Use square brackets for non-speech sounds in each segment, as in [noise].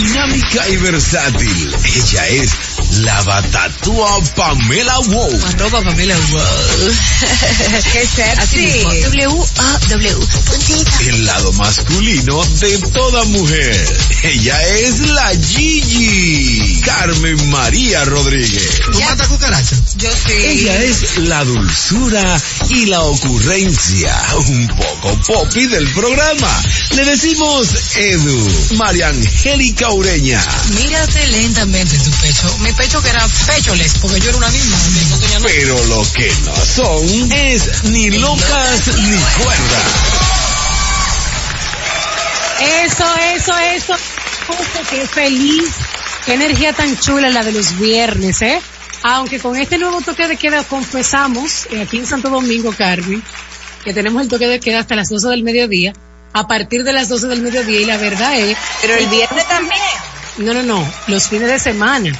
dinámica y versátil. Ella es la batatúa Pamela Wow. Arroba Pamela Wow. [laughs] Qué sexy. W-A-W. El lado masculino de toda mujer. Ella es la Gigi. Carmen María Rodríguez. ¿Tú matas cucaracha? Yo sí. Ella es la dulzura y la ocurrencia. Un poco popi del programa. Le decimos Edu. María Angélica Ureña. Mírate lentamente tu pecho. Mi pecho que era pechores, porque yo era una niña. No tenía nada. Pero lo que no son es ni locas ni cuerdas. Eso, eso, eso. Cosa que feliz. Qué energía tan chula la de los viernes, ¿eh? Aunque con este nuevo toque de queda confesamos, eh, aquí en Santo Domingo, Carmen, que tenemos el toque de queda hasta las 12 del mediodía, a partir de las 12 del mediodía, y la verdad es... Pero el viernes también. No, no, no, los fines de semana.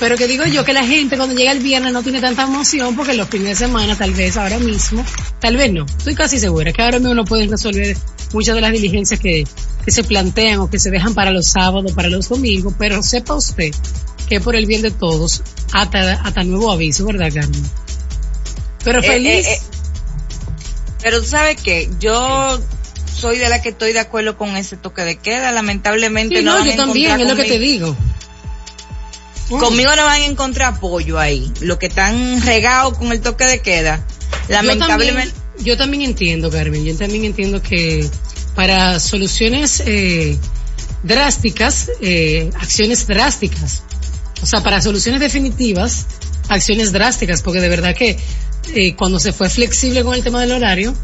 Pero que digo yo que la gente cuando llega el viernes no tiene tanta emoción porque los fines de semana tal vez ahora mismo, tal vez no, estoy casi segura que ahora mismo no pueden resolver muchas de las diligencias que, que se plantean o que se dejan para los sábados, para los domingos, pero sepa usted que por el bien de todos, hasta, hasta nuevo aviso, ¿verdad, Carmen? Pero Eh, feliz. eh, eh. Pero tú sabes que yo soy de la que estoy de acuerdo con ese toque de queda. Lamentablemente sí, no, yo también, es lo que te digo. Conmigo no van a encontrar apoyo ahí. Los que están regados con el toque de queda. Lamentablemente. Yo también, yo también entiendo, Carmen, yo también entiendo que para soluciones eh, drásticas, eh, acciones drásticas, o sea, para soluciones definitivas, acciones drásticas, porque de verdad que eh, cuando se fue flexible con el tema del horario,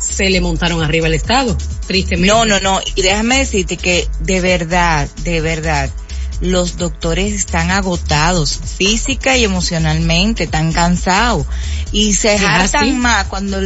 se le montaron arriba al Estado, tristemente. No, no, no. Y déjame decirte que de verdad, de verdad, los doctores están agotados física y emocionalmente, están cansados. Y se ¿Es hartan más cuando,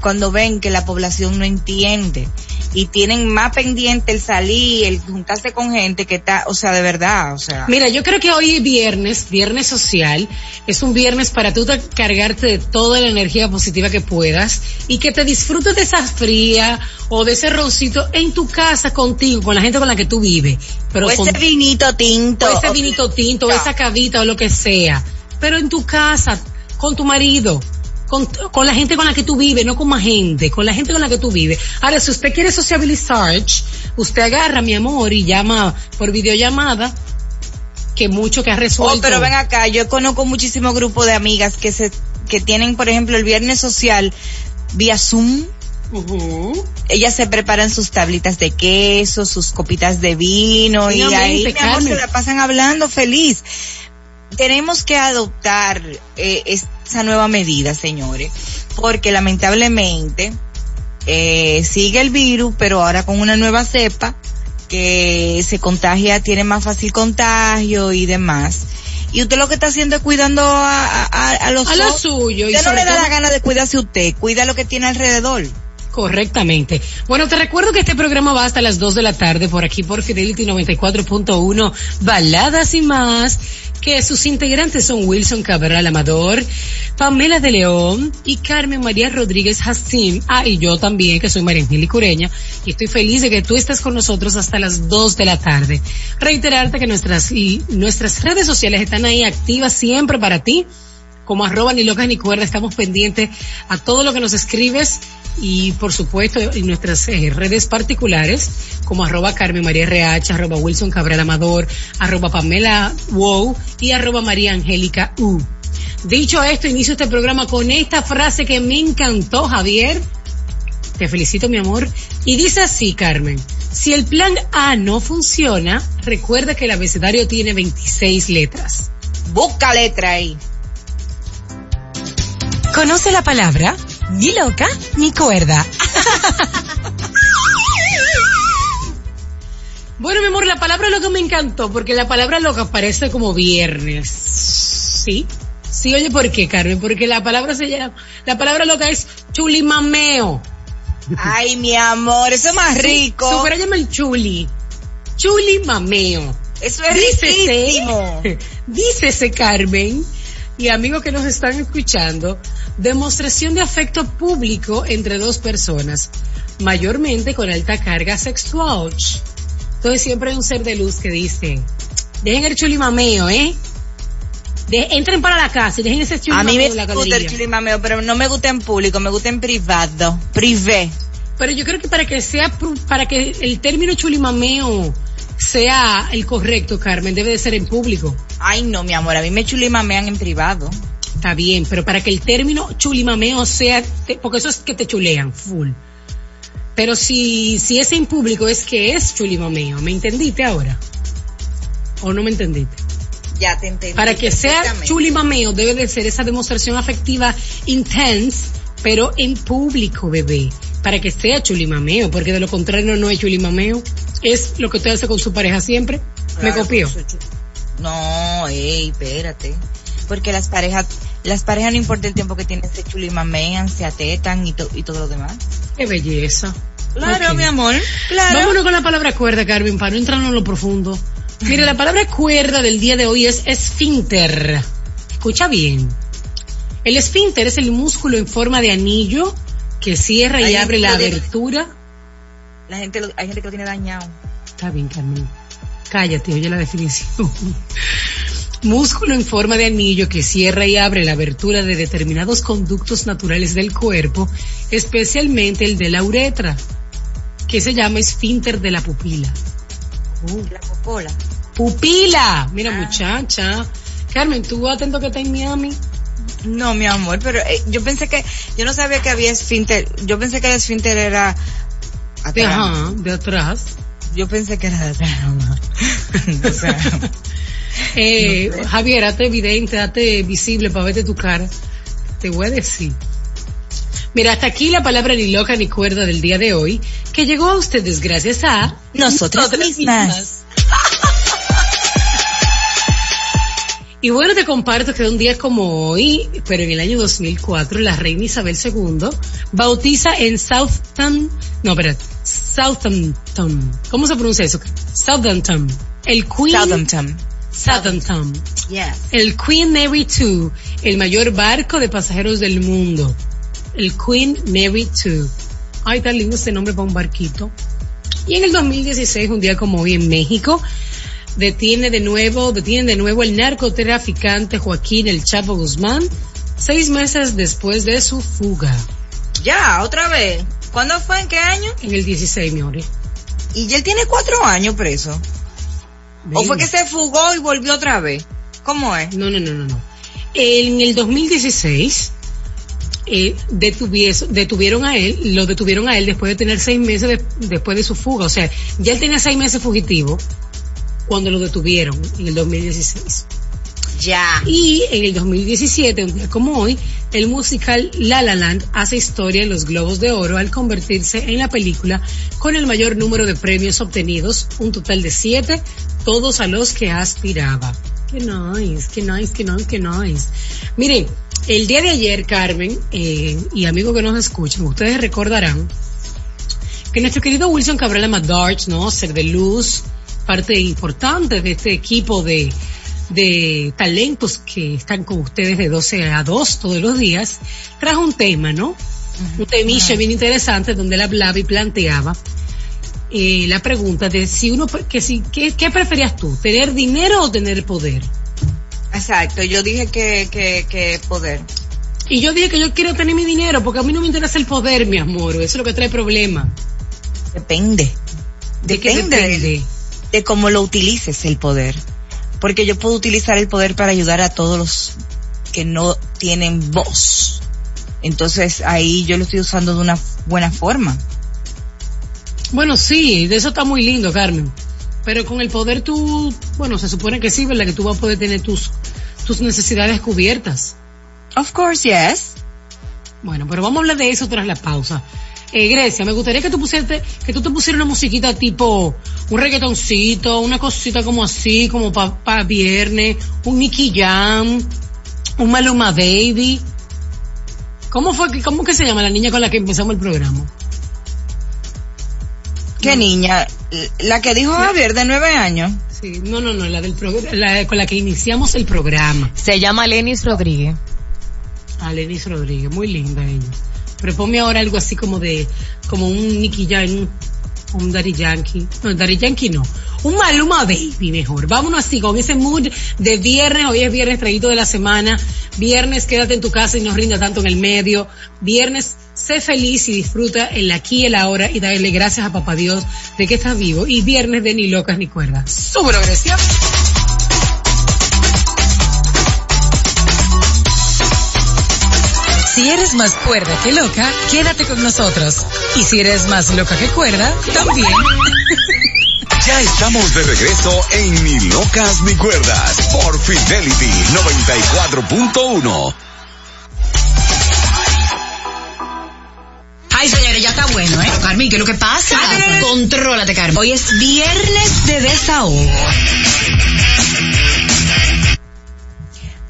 cuando ven que la población no entiende. Y tienen más pendiente el salir, el juntarse con gente que está, o sea, de verdad, o sea. Mira, yo creo que hoy es viernes, viernes social, es un viernes para tú te- cargarte de toda la energía positiva que puedas y que te disfrutes de esa fría o de ese roncito en tu casa contigo, con la gente con la que tú vives. Pero o con, ese vinito tinto. o ese vinito tinto, o esa cavita o lo que sea. Pero en tu casa, con tu marido, con, con la gente con la que tú vives, no con más gente, con la gente con la que tú vives. Ahora, si usted quiere sociabilizar, usted agarra, mi amor, y llama por videollamada, que mucho que ha resuelto. Oh, pero ven acá, yo conozco muchísimos grupos de amigas que se, que tienen, por ejemplo, el viernes social vía Zoom. Ujú. Ellas se preparan sus tablitas de queso, sus copitas de vino y ahí, mi amor, se la pasan hablando feliz. Tenemos que adoptar eh, esa nueva medida, señores, porque lamentablemente eh, sigue el virus, pero ahora con una nueva cepa que se contagia, tiene más fácil contagio y demás. Y usted lo que está haciendo es cuidando a, a, a los A lo otros. suyo. y Usted no le da todo- la gana de cuidarse usted, cuida lo que tiene alrededor. Correctamente. Bueno, te recuerdo que este programa va hasta las 2 de la tarde por aquí por Fidelity 94.1, Baladas y más, que sus integrantes son Wilson Cabral Amador, Pamela de León y Carmen María Rodríguez Hassim. Ah, y yo también, que soy María Angélica Ureña, y estoy feliz de que tú estés con nosotros hasta las 2 de la tarde. Reiterarte que nuestras, y nuestras redes sociales están ahí activas siempre para ti como arroba ni locas ni cuerda, estamos pendientes a todo lo que nos escribes y por supuesto en nuestras eh, redes particulares como arroba Carmen María RH, arroba Wilson Cabral Amador, arroba Pamela Wow y arroba María Angélica U. Dicho esto, inicio este programa con esta frase que me encantó, Javier. Te felicito, mi amor. Y dice así, Carmen. Si el plan A no funciona, recuerda que el abecedario tiene 26 letras. Busca letra ahí. Conoce la palabra ni loca ni cuerda. [laughs] Bueno, mi amor, la palabra loca me encantó, porque la palabra loca parece como viernes. ¿Sí? Sí, oye, ¿por qué, Carmen? Porque la palabra se llama, la palabra loca es chulimameo. Ay, mi amor, eso es más rico. Su llama el chuli. Chulimameo. Eso es riquísimo. Dícese, [laughs] dícese, Carmen, y amigos que nos están escuchando, demostración de afecto público entre dos personas, mayormente con alta carga sexual. Entonces siempre hay un ser de luz que dice, dejen el chulimameo, ¿eh? De- entren para la casa y dejen ese A chulimameo mí me en la gusta el chulimameo, pero no me gusta en público, me gusta en privado, privé. Pero yo creo que para que sea, para que el término chulimameo sea el correcto, Carmen, debe de ser en público. Ay, no, mi amor, a mí me chulimamean en privado. Está bien, pero para que el término chulimameo sea, te- porque eso es que te chulean, full. Pero si, si es en público es que es chulimameo, ¿me entendiste ahora? ¿O no me entendiste? Ya te entendí. Para que sea chulimameo debe de ser esa demostración afectiva intense, pero en público, bebé. Para que sea chulimameo, porque de lo contrario no es chulimameo. Es lo que usted hace con su pareja siempre. Me copió. chu- No, ey, espérate. Porque las parejas, las parejas no importa el tiempo que tienen, se chulimamean, se atetan y, to- y todo lo demás. Qué belleza. Claro, mi amor, claro. Vámonos con la palabra cuerda, Carmen, para no entrar en lo profundo. Mire, la palabra cuerda del día de hoy es esfínter. Escucha bien. El esfínter es el músculo en forma de anillo que cierra y abre la abertura. La gente, lo- hay gente que lo tiene dañado. Está bien, Carmen. Cállate, oye la definición. [laughs] Músculo en forma de anillo que cierra y abre la abertura de determinados conductos naturales del cuerpo, especialmente el de la uretra, que se llama esfínter de la pupila. Oh. La popola. Pupila. Mira, Ah. muchacha. Carmen, tú atento que está en Miami. No, mi amor, pero eh, yo pensé que, yo no sabía que había esfínter. Yo pensé que el esfínter era De, atrás. ajá, de atrás. Yo pensé que era de atrás, [laughs] amor. o sea, [laughs] Eh, Javier, hazte evidente, hazte visible para verte tu cara. Te voy a decir. Mira, hasta aquí la palabra ni loca ni cuerda del día de hoy, que llegó a ustedes gracias a nosotras mismas. Y bueno, te comparto que un día como hoy, pero en el año 2004, la reina Isabel II bautiza en Southampton, no, espera, Southampton. ¿Cómo se pronuncia eso? Southampton. El Queen Southampton. Southampton. Yes. El Queen Mary II, el mayor barco de pasajeros del mundo. El Queen Mary II. Ay, tan lindo este nombre para un barquito. Y en el 2016, un día como hoy en México, detiene de nuevo, detienen de nuevo el narcotraficante Joaquín El Chapo Guzmán, seis meses después de su fuga. Ya, otra vez. ¿Cuándo fue? ¿En qué año? En el 16, mi amor. Y ya él tiene cuatro años preso. ¿O fue que se fugó y volvió otra vez? ¿Cómo es? No, no, no, no, no. En el 2016 eh, detuvieron a él, lo detuvieron a él después de tener seis meses de- después de su fuga. O sea, ya él tenía seis meses fugitivo cuando lo detuvieron en el 2016. Ya. Y en el 2017, un día como hoy, el musical La La Land hace historia en los Globos de Oro al convertirse en la película con el mayor número de premios obtenidos, un total de siete, todos a los que aspiraba. Qué nice, qué nice, qué nice, qué nice. Miren, el día de ayer, Carmen, eh, y amigos que nos escuchan, ustedes recordarán que nuestro querido Wilson Cabral Amadorch, ¿no? Ser de luz, parte importante de este equipo de, de talentos que están con ustedes de 12 a 2 todos los días, trajo un tema, ¿no? Un temilla bien interesante donde él hablaba y planteaba eh, la pregunta de si uno, que si, ¿qué, ¿qué preferías tú? ¿Tener dinero o tener poder? Exacto, yo dije que, que, que poder. Y yo dije que yo quiero tener mi dinero porque a mí no me interesa el poder, mi amor, eso es lo que trae problema. Depende. ¿De Depende de, depende? De cómo lo utilices el poder. Porque yo puedo utilizar el poder para ayudar a todos los que no tienen voz. Entonces ahí yo lo estoy usando de una buena forma. Bueno, sí, de eso está muy lindo, Carmen. Pero con el poder tú, bueno, se supone que sí, ¿verdad? Que tú vas a poder tener tus, tus necesidades cubiertas. Of course, yes. Bueno, pero vamos a hablar de eso tras la pausa. Eh, Grecia, me gustaría que tú pusieras, que tú te pusieras una musiquita tipo, un reggaetoncito, una cosita como así, como para pa viernes, un Nicky Jam, un Maluma Baby. ¿Cómo fue, que- cómo que se llama la niña con la que empezamos el programa? ¿Qué niña? La que dijo Javier de nueve años. Sí, no, no, no, la del programa, la con la que iniciamos el programa. Se llama Lenis Rodríguez. A Lenis Rodríguez, muy linda ella. Pero ponme ahora algo así como de, como un Nicky Jam, un Daddy Yankee. No, Daddy Yankee no. Un Maluma Baby mejor. Vámonos así, con ese mood de viernes. Hoy es viernes traguito de la semana. Viernes, quédate en tu casa y no rinda tanto en el medio. Viernes, sé feliz y disfruta el aquí y el ahora y dale gracias a papá Dios de que estás vivo. Y viernes de ni locas ni cuerdas. Su progresión. Si eres más cuerda que loca, quédate con nosotros. Y si eres más loca que cuerda, también. [laughs] Ya estamos de regreso en Ni Locas ni Cuerdas por Fidelity 94.1. Ay, señores, ya está bueno, ¿eh? Carmen, ¿qué es lo que pasa? Contrólate, Carmen. Hoy es viernes de desahogo.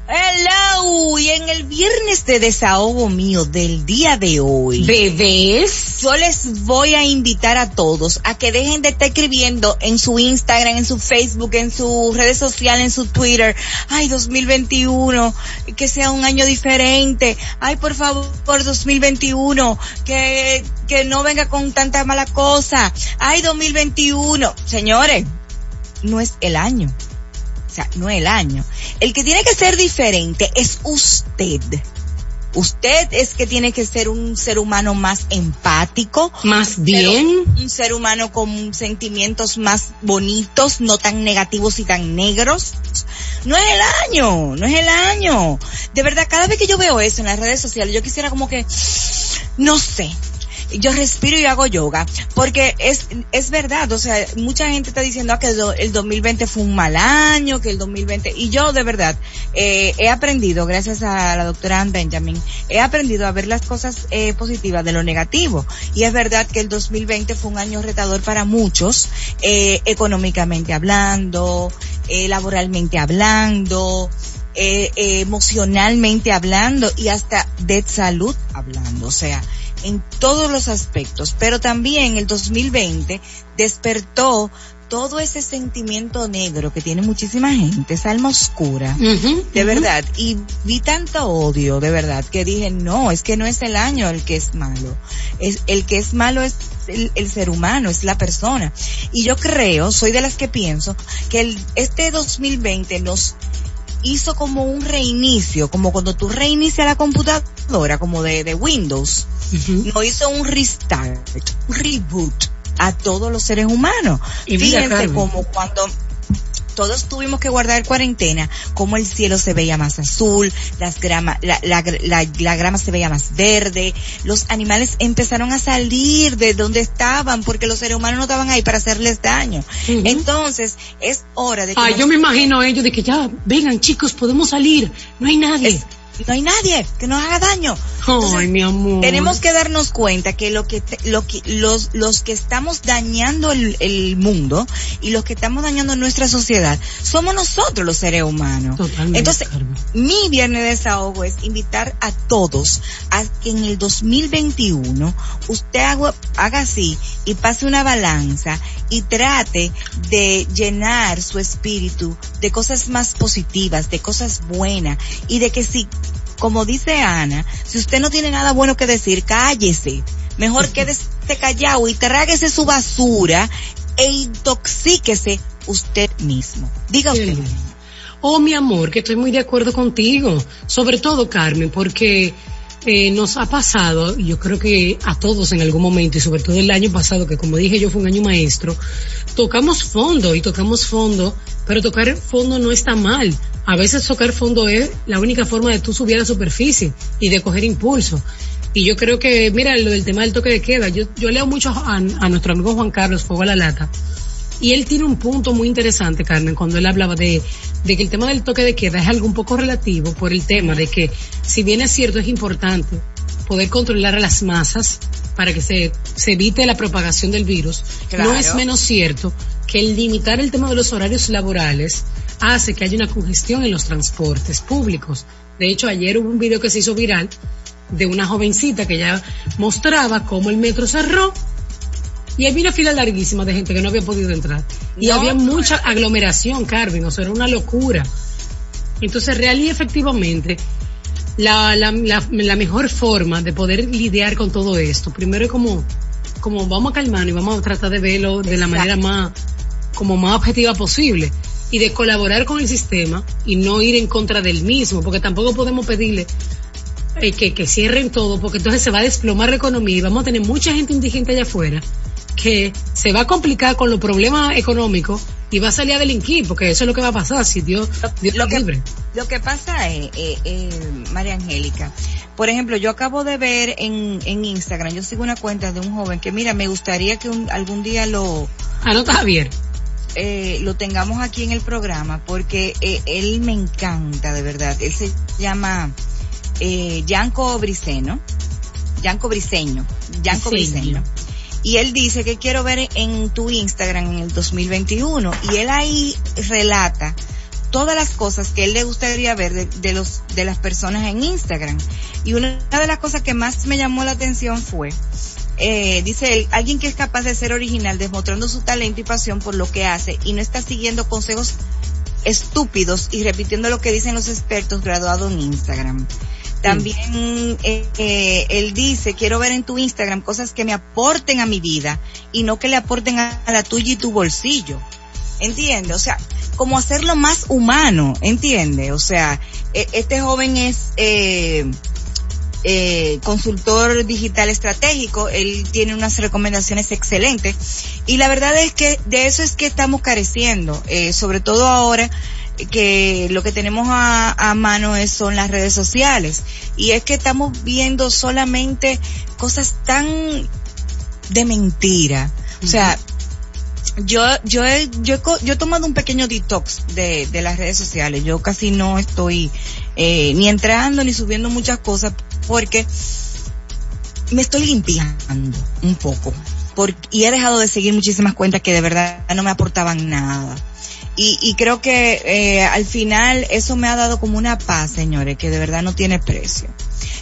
Hello, y en el viernes de desahogo mío del día de hoy, Bebés. yo les voy a invitar a todos a que dejen de estar escribiendo en su Instagram, en su Facebook, en sus redes sociales, en su Twitter, ay, 2021, que sea un año diferente, ay, por favor, por 2021, que, que no venga con tanta mala cosa, ay, 2021, señores, no es el año. Sea, no el año. El que tiene que ser diferente es usted. Usted es que tiene que ser un ser humano más empático. Más bien. Un ser humano con sentimientos más bonitos, no tan negativos y tan negros. No es el año, no es el año. De verdad, cada vez que yo veo eso en las redes sociales, yo quisiera como que, no sé, yo respiro y hago yoga, porque es, es verdad, o sea, mucha gente está diciendo ah, que el, do- el 2020 fue un mal año, que el 2020, y yo de verdad, eh, he aprendido, gracias a la doctora Ann Benjamin, he aprendido a ver las cosas eh, positivas de lo negativo, y es verdad que el 2020 fue un año retador para muchos, eh, económicamente hablando, eh, laboralmente hablando, eh, eh, emocionalmente hablando y hasta de salud hablando, o sea, en todos los aspectos, pero también el 2020 despertó todo ese sentimiento negro que tiene muchísima gente, esa alma oscura, de verdad, y vi tanto odio, de verdad, que dije, no, es que no es el año el que es malo, es, el que es malo es el, el ser humano, es la persona. Y yo creo, soy de las que pienso, que el, este 2020 nos hizo como un reinicio, como cuando tú reinicias la computadora, como de, de Windows, nos hizo un restart, un reboot a todos los seres humanos. Y Fíjense como cuando todos tuvimos que guardar cuarentena, como el cielo se veía más azul, las grama, la, la, la, la grama se veía más verde, los animales empezaron a salir de donde estaban porque los seres humanos no estaban ahí para hacerles daño. Entonces, es hora de que Ay, nos- yo me imagino a ellos de que ya, vengan chicos, podemos salir. No hay nadie. es- no hay nadie que nos haga daño. Entonces, Ay, mi amor. Tenemos que darnos cuenta que lo que te- lo que los los que estamos dañando el, el mundo y los que estamos dañando nuestra sociedad somos nosotros los seres humanos. Totalmente, Entonces, Carmen. mi viernes de desahogo es invitar a todos a que en el 2021 usted haga, haga así y pase una balanza y trate de llenar su espíritu de cosas más positivas, de cosas buenas y de que si, como dice Ana, si usted no tiene nada bueno que decir, cállese. Mejor quédese callado y tráguese su basura e intoxíquese usted mismo. Diga usted. lindo. Oh, mi amor, que estoy muy de acuerdo contigo. Sobre todo, Carmen, porque eh, nos ha pasado, y yo creo que a todos en algún momento, y sobre todo el año pasado, que como dije yo fue un año maestro, tocamos fondo y tocamos fondo, pero tocar fondo no está mal. A veces tocar fondo es la única forma de tú subir a la superficie y de coger impulso. Y yo creo que, mira, lo del tema del toque de queda, yo, yo leo mucho a, a nuestro amigo Juan Carlos Fuego a la Lata, y él tiene un punto muy interesante, Carmen, cuando él hablaba de, de que el tema del toque de queda es algo un poco relativo por el tema de que, si bien es cierto, es importante poder controlar a las masas para que se, se evite la propagación del virus, Claro. no es menos cierto que el limitar el tema de los horarios laborales hace que haya una congestión en los transportes públicos. De hecho, ayer hubo un video que se hizo viral de una jovencita que ya mostraba cómo el metro cerró y había una fila larguísima de gente que no había podido entrar. Y No. había mucha aglomeración, Carmen, o sea, era una locura. Entonces, real y efectivamente, la, la, la, la mejor forma de poder lidiar con todo esto, primero es como, como vamos a calmarnos y vamos a tratar de verlo de la manera más, como más objetiva posible y de colaborar con el sistema y no ir en contra del mismo, porque tampoco podemos pedirle eh, que, que cierren todo, porque entonces se va a desplomar la economía y vamos a tener mucha gente indigente allá afuera que se va a complicar con los problemas económicos y va a salir a delinquir, porque eso es lo que va a pasar si Dios, Dios lo, que, libre. lo que pasa es, eh, eh, María Angélica, por ejemplo, yo acabo de ver en, en Instagram, yo sigo una cuenta de un joven que, mira, me gustaría que un, algún día lo... Anota Javier. Eh, lo tengamos aquí en el programa porque eh, él me encanta, de verdad. Él se llama eh, Yanko Briceño. Yanko Briceño. Yanko Briceño. Y él dice que quiero ver en tu Instagram en el 2021. Y él ahí relata todas las cosas que él le gustaría ver de, de, los de las personas en Instagram. Y una de las cosas que más me llamó la atención fue eh, dice él, alguien que es capaz de ser original, demostrando su talento y pasión por lo que hace y no está siguiendo consejos estúpidos y repitiendo lo que dicen los expertos graduados en Instagram. También eh, eh, él dice, quiero ver en tu Instagram cosas que me aporten a mi vida y no que le aporten a, a la tuya y tu bolsillo. ¿Entiende? O sea, como hacerlo más humano, ¿entiende? O sea, e este joven es eh, consultor digital estratégico, él tiene unas recomendaciones excelentes. Y la verdad es que de eso es que estamos careciendo, eh, sobre todo ahora que lo que tenemos a, a, mano es, son las redes sociales. Y es que estamos viendo solamente cosas tan de mentira, o sea, yo yo he, yo he, yo he tomado un pequeño detox de, de las redes sociales. Yo casi no estoy eh, ni entrando ni subiendo muchas cosas porque me estoy limpiando un poco. Y he dejado de seguir muchísimas cuentas que de verdad no me aportaban nada. Y, y creo que eh, al final eso me ha dado como una paz, señores, que de verdad no tiene precio.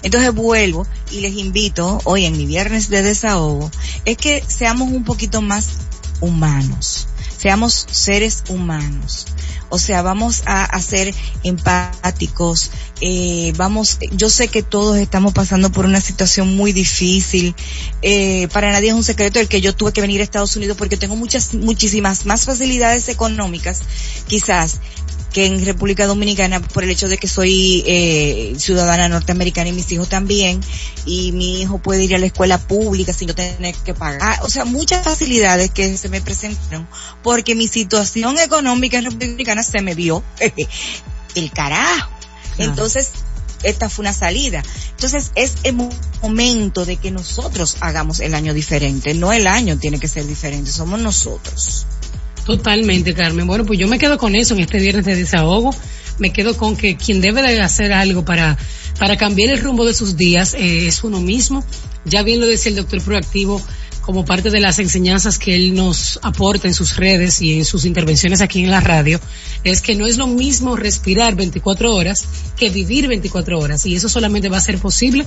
Entonces vuelvo y les invito hoy en mi viernes de desahogo, es que seamos un poquito más humanos, seamos seres humanos. O sea, vamos a, a ser empáticos, eh, vamos, yo sé que todos estamos pasando por una situación muy difícil, eh, para nadie es un secreto el que yo tuve que venir a Estados Unidos porque tengo muchas, muchísimas más facilidades económicas, quizás, que en República Dominicana por el hecho de que soy eh, ciudadana norteamericana y mis hijos también y mi hijo puede ir a la escuela pública sin no tener que pagar. O sea, muchas facilidades que se me presentaron porque mi situación económica en República Dominicana se me vio [laughs] el carajo. Entonces, esta fue una salida. Entonces, es el momento de que nosotros hagamos el año diferente. No el año tiene que ser diferente, somos nosotros. Totalmente, Carmen. Bueno, pues yo me quedo con eso en este viernes de desahogo. Me quedo con que quien debe de hacer algo para, para cambiar el rumbo de sus días eh, es uno mismo. Ya bien lo decía el doctor proactivo, como parte de las enseñanzas que él nos aporta en sus redes y en sus intervenciones aquí en la radio, es que no es lo mismo respirar 24 horas que vivir 24 horas. Y eso solamente va a ser posible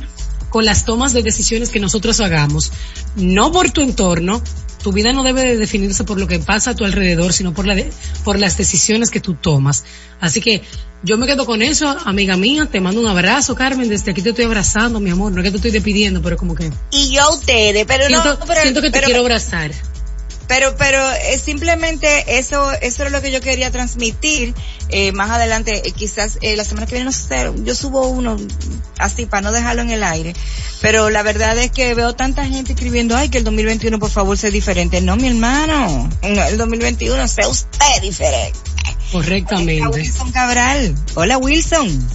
con las tomas de decisiones que nosotros hagamos, no por tu entorno, tu vida no debe de definirse por lo que pasa a tu alrededor, sino por la de, por las decisiones que tú tomas. Así que yo me quedo con eso, amiga mía, te mando un abrazo, Carmen, desde aquí te estoy abrazando, mi amor, no es que te estoy despidiendo, pero como que Y yo a ustedes, pero siento, no, pero, siento que te pero, quiero abrazar. Pero, pero eh, simplemente eso, eso es lo que yo quería transmitir. Eh, más adelante, eh, quizás eh, la semana que viene, no sé, yo subo uno así para no dejarlo en el aire. Pero la verdad es que veo tanta gente escribiendo, ay, que el 2021 por favor sea diferente. No, mi hermano, el 2021 sea usted diferente. Correctamente. Wilson Cabral. Hola, Wilson.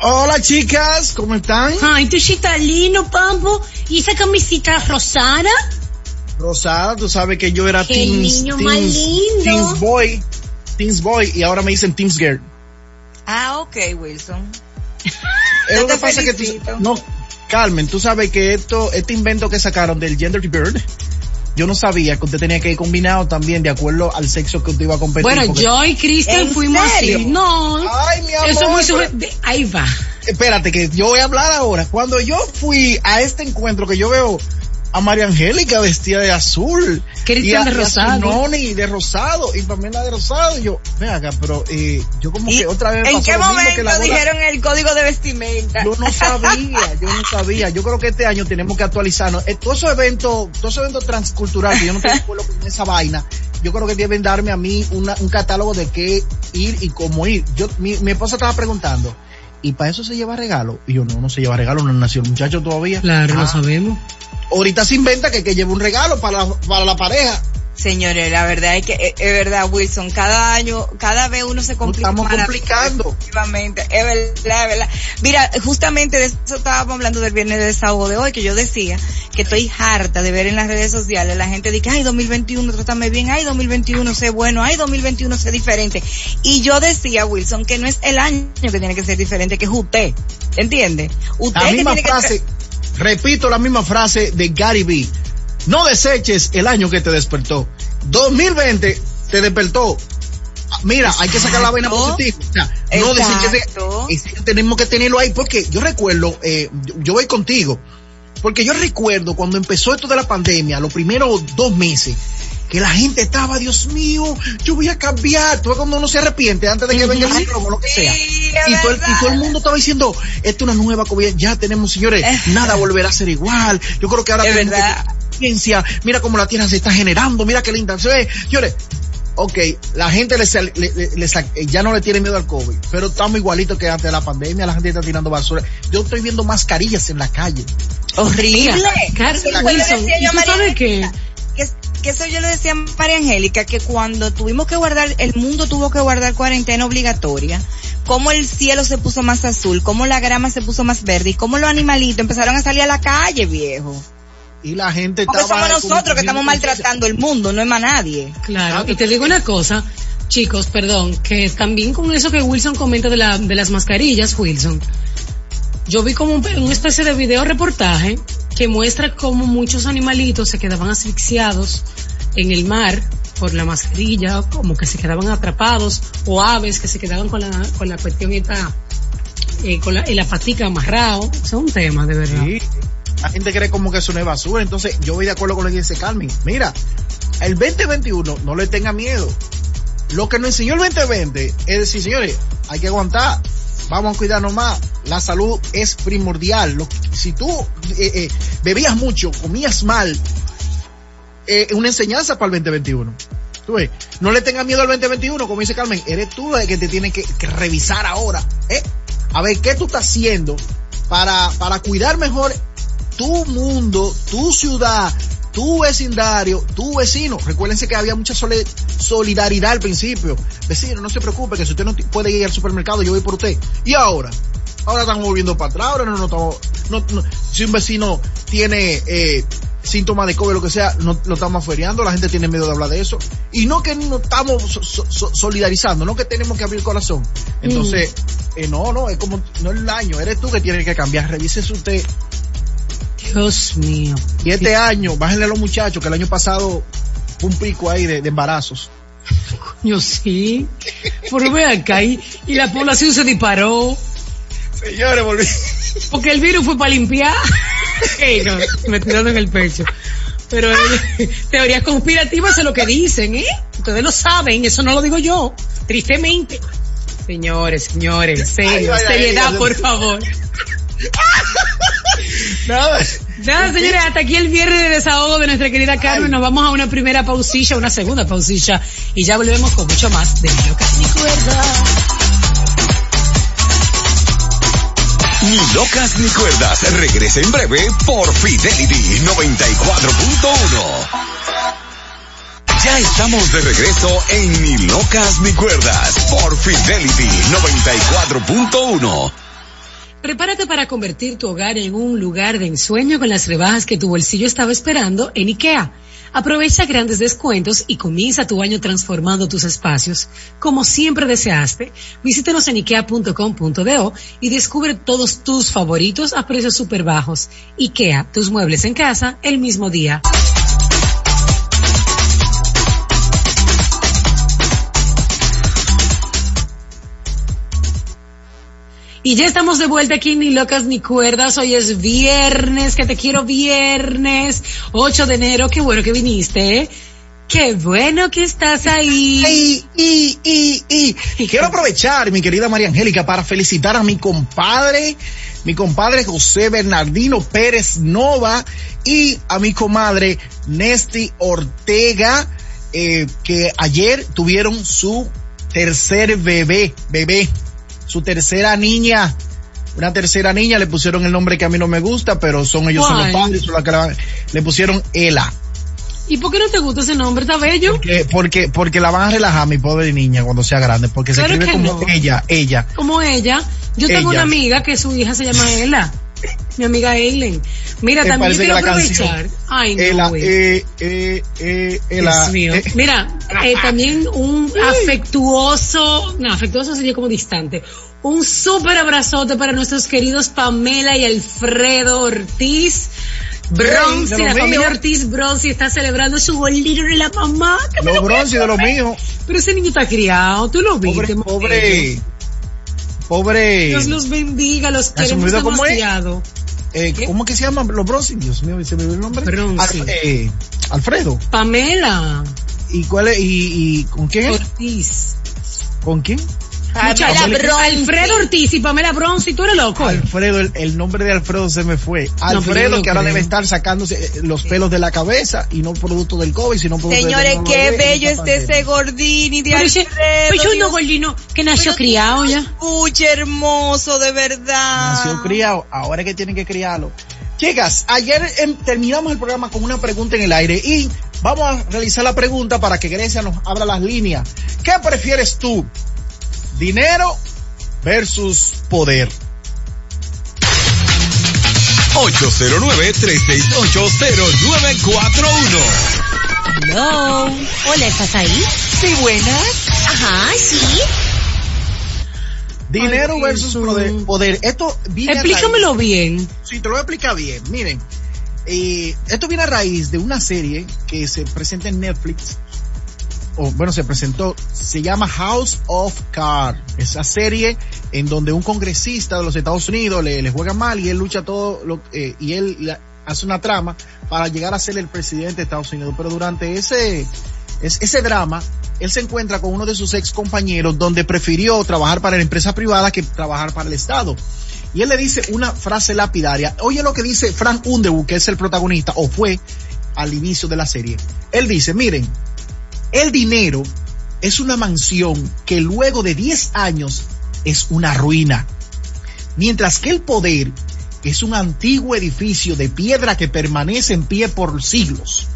Hola chicas, ¿cómo están? Ay, tu chitalino, pampo. ¿Y esa camisita rosada? Rosada, tú sabes que yo era Qué Teams, niño teams, más lindo. Teams Boy, Teams Boy, y ahora me dicen Teams Girl. Ah, ok, Wilson. [laughs] Es lo que pasa que tú, no, Carmen, tú sabes que esto, este invento que sacaron del Gender Bird, yo no sabía que usted tenía que ir combinado también de acuerdo al sexo que usted iba a competir. Bueno, yo y Cristian ¿En fuimos serio? así. No. Ay, mi amor, Eso es muy pero- suje- Ahí va. Espérate, que yo voy a hablar ahora. Cuando yo fui a este encuentro que yo veo a María Angélica vestida de azul. Cristian y a- de y a rosado. Noni de rosado y Pamela de rosado. Y yo, ven acá, pero eh, yo como ¿Y que otra vez me ¿En pasó qué momento que la boda- dijeron el código de vestimenta? Yo no sabía, [laughs] yo no sabía. Yo creo que este año tenemos que actualizarnos. Eh, todos esos eventos, todos esos eventos transculturales, que yo no tengo acuerdo con esa vaina, yo creo que deben darme a mí una- un catálogo de qué ir y cómo ir. Yo, mi, mi esposa estaba preguntando, ¿y para eso se lleva regalo? Y yo, no, no se lleva regalo, no nació el muchacho todavía. Claro, lo Ah, sabemos. Ahorita se inventa que, que lleve un regalo para, la- para la pareja. Señores, la verdad es que es, verdad, Wilson, cada año, cada vez uno se Nos complica estamos complicando. efectivamente, es verdad, es verdad. Mira, justamente de eso estábamos hablando del viernes de desahogo de hoy, que yo decía que estoy harta de ver en las redes sociales la gente dice, ay, 2021, trátame bien, ay, 2021, sé bueno, ay, 2021, sé diferente. Y yo decía, Wilson, que no es el año que tiene que ser diferente, que es usted, ¿entiende? Usted La que misma tiene frase, repito la misma frase de Gary Vee. No deseches el año que te despertó. 2020 te despertó. Mira, hay que sacar la vaina positiva. O sea, no Exacto. deseches. ese- tenemos que tenerlo ahí porque yo recuerdo, eh, yo, yo voy contigo. Porque yo recuerdo cuando empezó esto de la pandemia, los primeros dos meses, que la gente estaba, Dios mío, yo voy a cambiar. Tú ves cuando uno se arrepiente antes de que venga el o lo que sea. Sí, Y todo, el, y todo el mundo estaba diciendo, esto es una nueva COVID, ya tenemos, señores, nada volverá a ser igual. Yo creo que ahora Es verdad. tener paciencia. Mira cómo la tierra se está generando, mira qué linda se ve. Señores, ok, la gente ya no le tiene miedo al COVID, pero estamos igualitos que antes de la pandemia, la gente está tirando basura. Yo estoy viendo mascarillas en la calle. Horrible. Mira, Car- Eso yo le Wilson, ¿y tú sabes qué? Que, que eso yo le decía a María Angélica, que cuando tuvimos que guardar, el mundo tuvo que guardar cuarentena obligatoria, cómo el cielo se puso más azul, cómo la grama se puso más verde y cómo los animalitos empezaron a salir a la calle, viejo. Y la gente Porque estaba... somos nosotros que estamos maltratando el mundo, no es más nadie. Claro, y te digo una cosa, chicos, perdón, que también con eso que Wilson comenta de, la, de las mascarillas, Wilson, yo vi como un- una especie de video reportaje que muestra cómo muchos animalitos se quedaban asfixiados en el mar por la mascarilla, como que se quedaban atrapados, o aves que se quedaban con la, con la cuestión esta, eh, con la, en la patica amarrado. Es un tema, de verdad. Sí. La gente cree como que eso no es basura. Entonces, yo voy de acuerdo con lo que dice Carmen. Mira, el 2021 no le tenga miedo. Lo que nos enseñó el 2020 es decir, señores, hay que aguantar. Vamos a cuidarnos más. La salud es primordial. Si tú eh, eh, bebías mucho, comías mal, eh, una enseñanza para el 2021. Tú no le tengas miedo al 2021, como dice Carmen, eres tú el que te tiene que, que revisar ahora, ¿eh? A ver qué tú estás haciendo para, para cuidar mejor tu mundo, tu ciudad, tu vecindario, tu vecino. Recuérdense que había mucha solidaridad al principio. Vecino, no se preocupe, que si usted no puede ir al supermercado, yo voy por usted. Y ahora, ahora estamos volviendo para atrás, ahora no, no estamos, no, no- si un vecino tiene eh, síntomas de COVID, lo que sea, no lo estamos feriando, la gente tiene miedo de hablar de eso. Y no que no estamos so- so- so- solidarizando, no que tenemos que abrir el corazón. Entonces, eh, no, no, es como, no es el año, eres tú que tienes que cambiar, revísese usted. Dios mío. Y este año, bájenle a los muchachos, que el año pasado fue un pico ahí de, de embarazos. Yo sí. Por ve acá y, y la población se disparó. Señores, volví. Porque el virus fue para limpiar. No, me estoy dando en el pecho. Pero eh, teorías conspirativas es lo que dicen, ¿eh? Ustedes lo saben, eso no lo digo yo. Tristemente. Señores, señores, serio, seriedad, por favor. Nada. [laughs] Nada, señores, hasta aquí el viernes de desahogo de nuestra querida Carmen. Nos vamos a una primera pausilla, una segunda pausilla y ya volvemos con mucho más de Mi Loca Ni Cuerda. Ni locas ni cuerdas. Regresa en breve por Fidelity 94.1. Ya estamos de regreso en Ni locas ni cuerdas por Fidelity 94.1. Prepárate para convertir tu hogar en un lugar de ensueño con las rebajas que tu bolsillo estaba esperando en IKEA. Aprovecha grandes descuentos y comienza tu año transformando tus espacios. Como siempre deseaste, visítenos en ikea.com.do y descubre todos tus favoritos a precios súper bajos. IKEA, tus muebles en casa el mismo día. Y ya estamos de vuelta aquí, ni locas ni cuerdas. Hoy es viernes, que te quiero viernes, 8 de enero. Qué bueno que viniste, ¿eh? Qué bueno que estás ahí. Y, y, y, y, [laughs] quiero aprovechar, mi querida María Angélica, para felicitar a mi compadre, mi compadre José Bernardino Pérez Nova y a mi comadre Nesti Ortega, eh, que ayer tuvieron su tercer bebé, bebé, su tercera niña. Una tercera niña, le pusieron el nombre que a mí no me gusta, pero son ellos son los padres, son los que la, le pusieron Ela. ¿Y por qué no te gusta ese nombre? ¿Está bello? Porque, porque, porque la van a relajar, mi pobre niña, cuando sea grande, porque se escribe como no. ella, ella. Como ella. Yo tengo Ella. una amiga que su hija se llama Ela. [laughs] Mi amiga Eileen. Mira, Me también quiero aprovechar. Ay, no, Ela, eh, eh, eh, Ela, Dios mío. eh, Mira, eh, también un afectuoso, no, afectuoso sería como distante. Un súper abrazote para nuestros queridos Pamela y Alfredo Ortiz. Lo la familia. Ortiz Bronzy está celebrando su bolillo de la mamá. que a bronce de lo mío. Pero ese niño está criado, tú lo viste. Pobre. Pobre. Dios los bendiga, los queremos olvidó cómo es. demasiado. eh. ¿Cómo que se llaman los bronce? Dios mío, se me olvidó el nombre. Eh, Alfredo. Pamela ¿Y cuál es? ¿Y, y con quién? es? Ortiz. ¿Con quién? Alfredo Ortiz y Pamela Bronzy, tú eres loco. Alfredo, el, el nombre de Alfredo se me fue. Alfredo, no que ahora creo. debe estar sacándose eh, los pelos de la cabeza y no producto del COVID, sino producto Señores, del qué bello este ese gordini de Pero ese, Alfredo. pero yo no gordino que nació Pero criado ya. Pucha, hermoso, de verdad. Nació criado, ahora es que tienen que criarlo. Chicas, ayer em, terminamos el programa con una pregunta en el aire y vamos a realizar la pregunta para que Grecia nos abra las líneas. ¿Qué prefieres tú? ¿Dinero versus poder? 809-368-0941. Hello. Hola, ¿estás ahí? Sí, buenas. Ajá, sí. Dinero Ay, versus poder. poder. Esto viene a Explícamelo bien. raíz- Sí, te lo voy a explicar bien. Miren, eh, esto viene a raíz de una serie que se presenta en Netflix. Bueno, se presentó, se llama House of Cards. Esa serie en donde un congresista de los Estados Unidos le, juega mal y él lucha todo lo, eh, y él hace una trama para llegar a ser el presidente de Estados Unidos. Pero durante ese, es- ese drama, él se encuentra con uno de sus ex compañeros donde prefirió trabajar para la empresa privada que trabajar para el Estado. Y él le dice una frase lapidaria. Oye lo que dice Frank Underwood, que es el protagonista, o fue al inicio de la serie. Él dice, miren, el dinero es una mansión que luego de 10 años es una ruina. Mientras que el poder es un antiguo edificio de piedra que permanece en pie por siglos.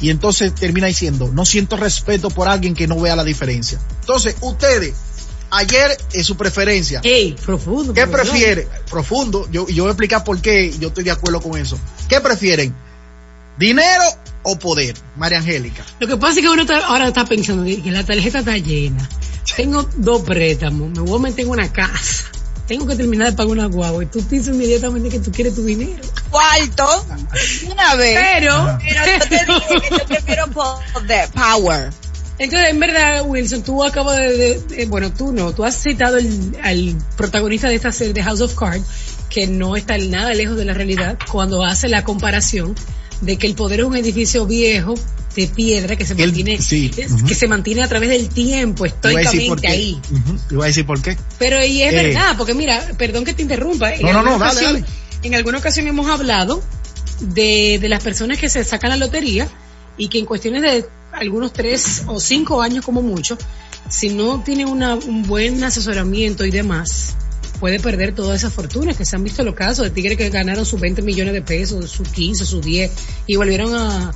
Y entonces termina diciendo, no siento respeto por alguien que no vea la diferencia. Entonces, ustedes, ayer es su preferencia. Ey, profundo. ¿Qué prefieren? Profundo, yo, yo voy a explicar por qué yo estoy de acuerdo con eso. ¿Qué prefieren? ¿Dinero o poder? María Angélica. Lo que pasa es que uno está- ahora está pensando que la tarjeta está llena. Tengo dos préstamos, me voy a meter en una casa. Tengo que terminar de pagar una guagua y tú piensas inmediatamente que tú quieres tu dinero. Cuarto. Una vez. Pero, Pero yo te dije que yo prefiero poder, power. Entonces, en verdad, Wilson, tú acabas de, de- de- bueno, tú no, tú has citado el- al protagonista de esta serie de House of Cards, que no está nada lejos de la realidad, cuando hace la comparación de que el poder es un edificio viejo de piedra que se El- mantiene, sí, que se mantiene a través del tiempo, estoicamente ahí. Te voy a decir por qué. Pero y es Eh. verdad, porque mira, perdón que te interrumpa. En No, no, alguna no, dale, ocasión- dale. En alguna ocasión hemos hablado de, de las personas que se sacan la lotería y que en cuestiones de algunos tres o cinco años como mucho, si no tiene una, un buen asesoramiento y demás, puede perder toda esa fortuna, que se han visto los casos de tigres que ganaron sus 20 millones de pesos, sus 15, sus 10, y volvieron a,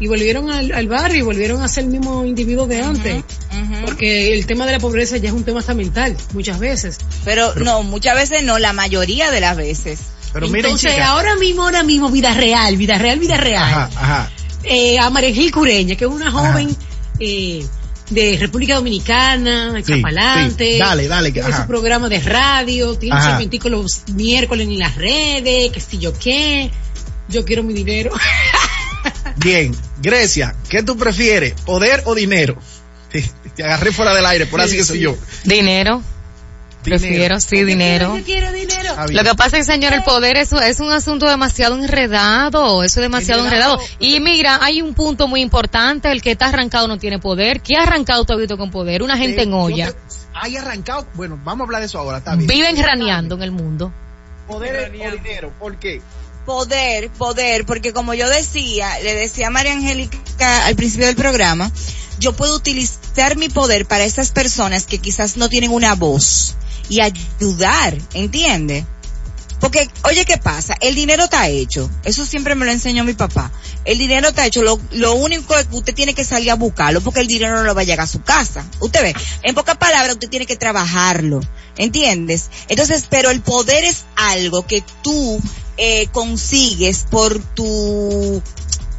y volvieron al, al barrio y volvieron a ser el mismo individuo de antes. Porque el tema de la pobreza ya es un tema hasta mental, muchas veces. Pero no, muchas veces no, la mayoría de las veces. Pero miren, Entonces, chicas. ahora mismo, ahora mismo, vida real, vida real, vida real. Ajá, ajá. Eh, a María Gil Cureña, que es una joven eh, de República Dominicana, Sí, escapalante. sí. Dale, dale, que- Tiene ajá. su programa de radio, tiene un Ajá. segmentico los miércoles en las redes, que si yo qué. Yo quiero mi dinero. [laughs] Bien, Grecia, ¿qué tú prefieres? ¿Poder o dinero? Te, [laughs] te agarré fuera del aire, por así Sí, que soy sí. yo. Dinero. Prefiero, sí, dinero. Yo quiero dinero. Lo que pasa es, señor, el poder eso es un asunto demasiado enredado, eso es demasiado Enredado. enredado. Y mira, hay un punto muy importante, el que está arrancado no tiene poder. ¿Qué ha arrancado visto con poder? Una gente Eh, en olla. te- Hay arrancado, bueno, vamos a hablar de eso ahora, está bien. Viven raneando en el mundo. Poder o dinero, ¿por qué? poder, poder, porque como yo decía, le decía a María Angélica al principio del programa, yo puedo utilizar mi poder para esas personas que quizás no tienen una voz y ayudar, ¿entiende? Porque, oye, ¿qué pasa? El dinero está hecho. Eso siempre me lo enseñó mi papá. El dinero está hecho. Lo, lo único es que usted tiene que salir a buscarlo porque el dinero no le va a llegar a su casa. Usted ve, en pocas palabras, usted tiene que trabajarlo. ¿Entiendes? Entonces, pero el poder es algo que tú eh, consigues por tu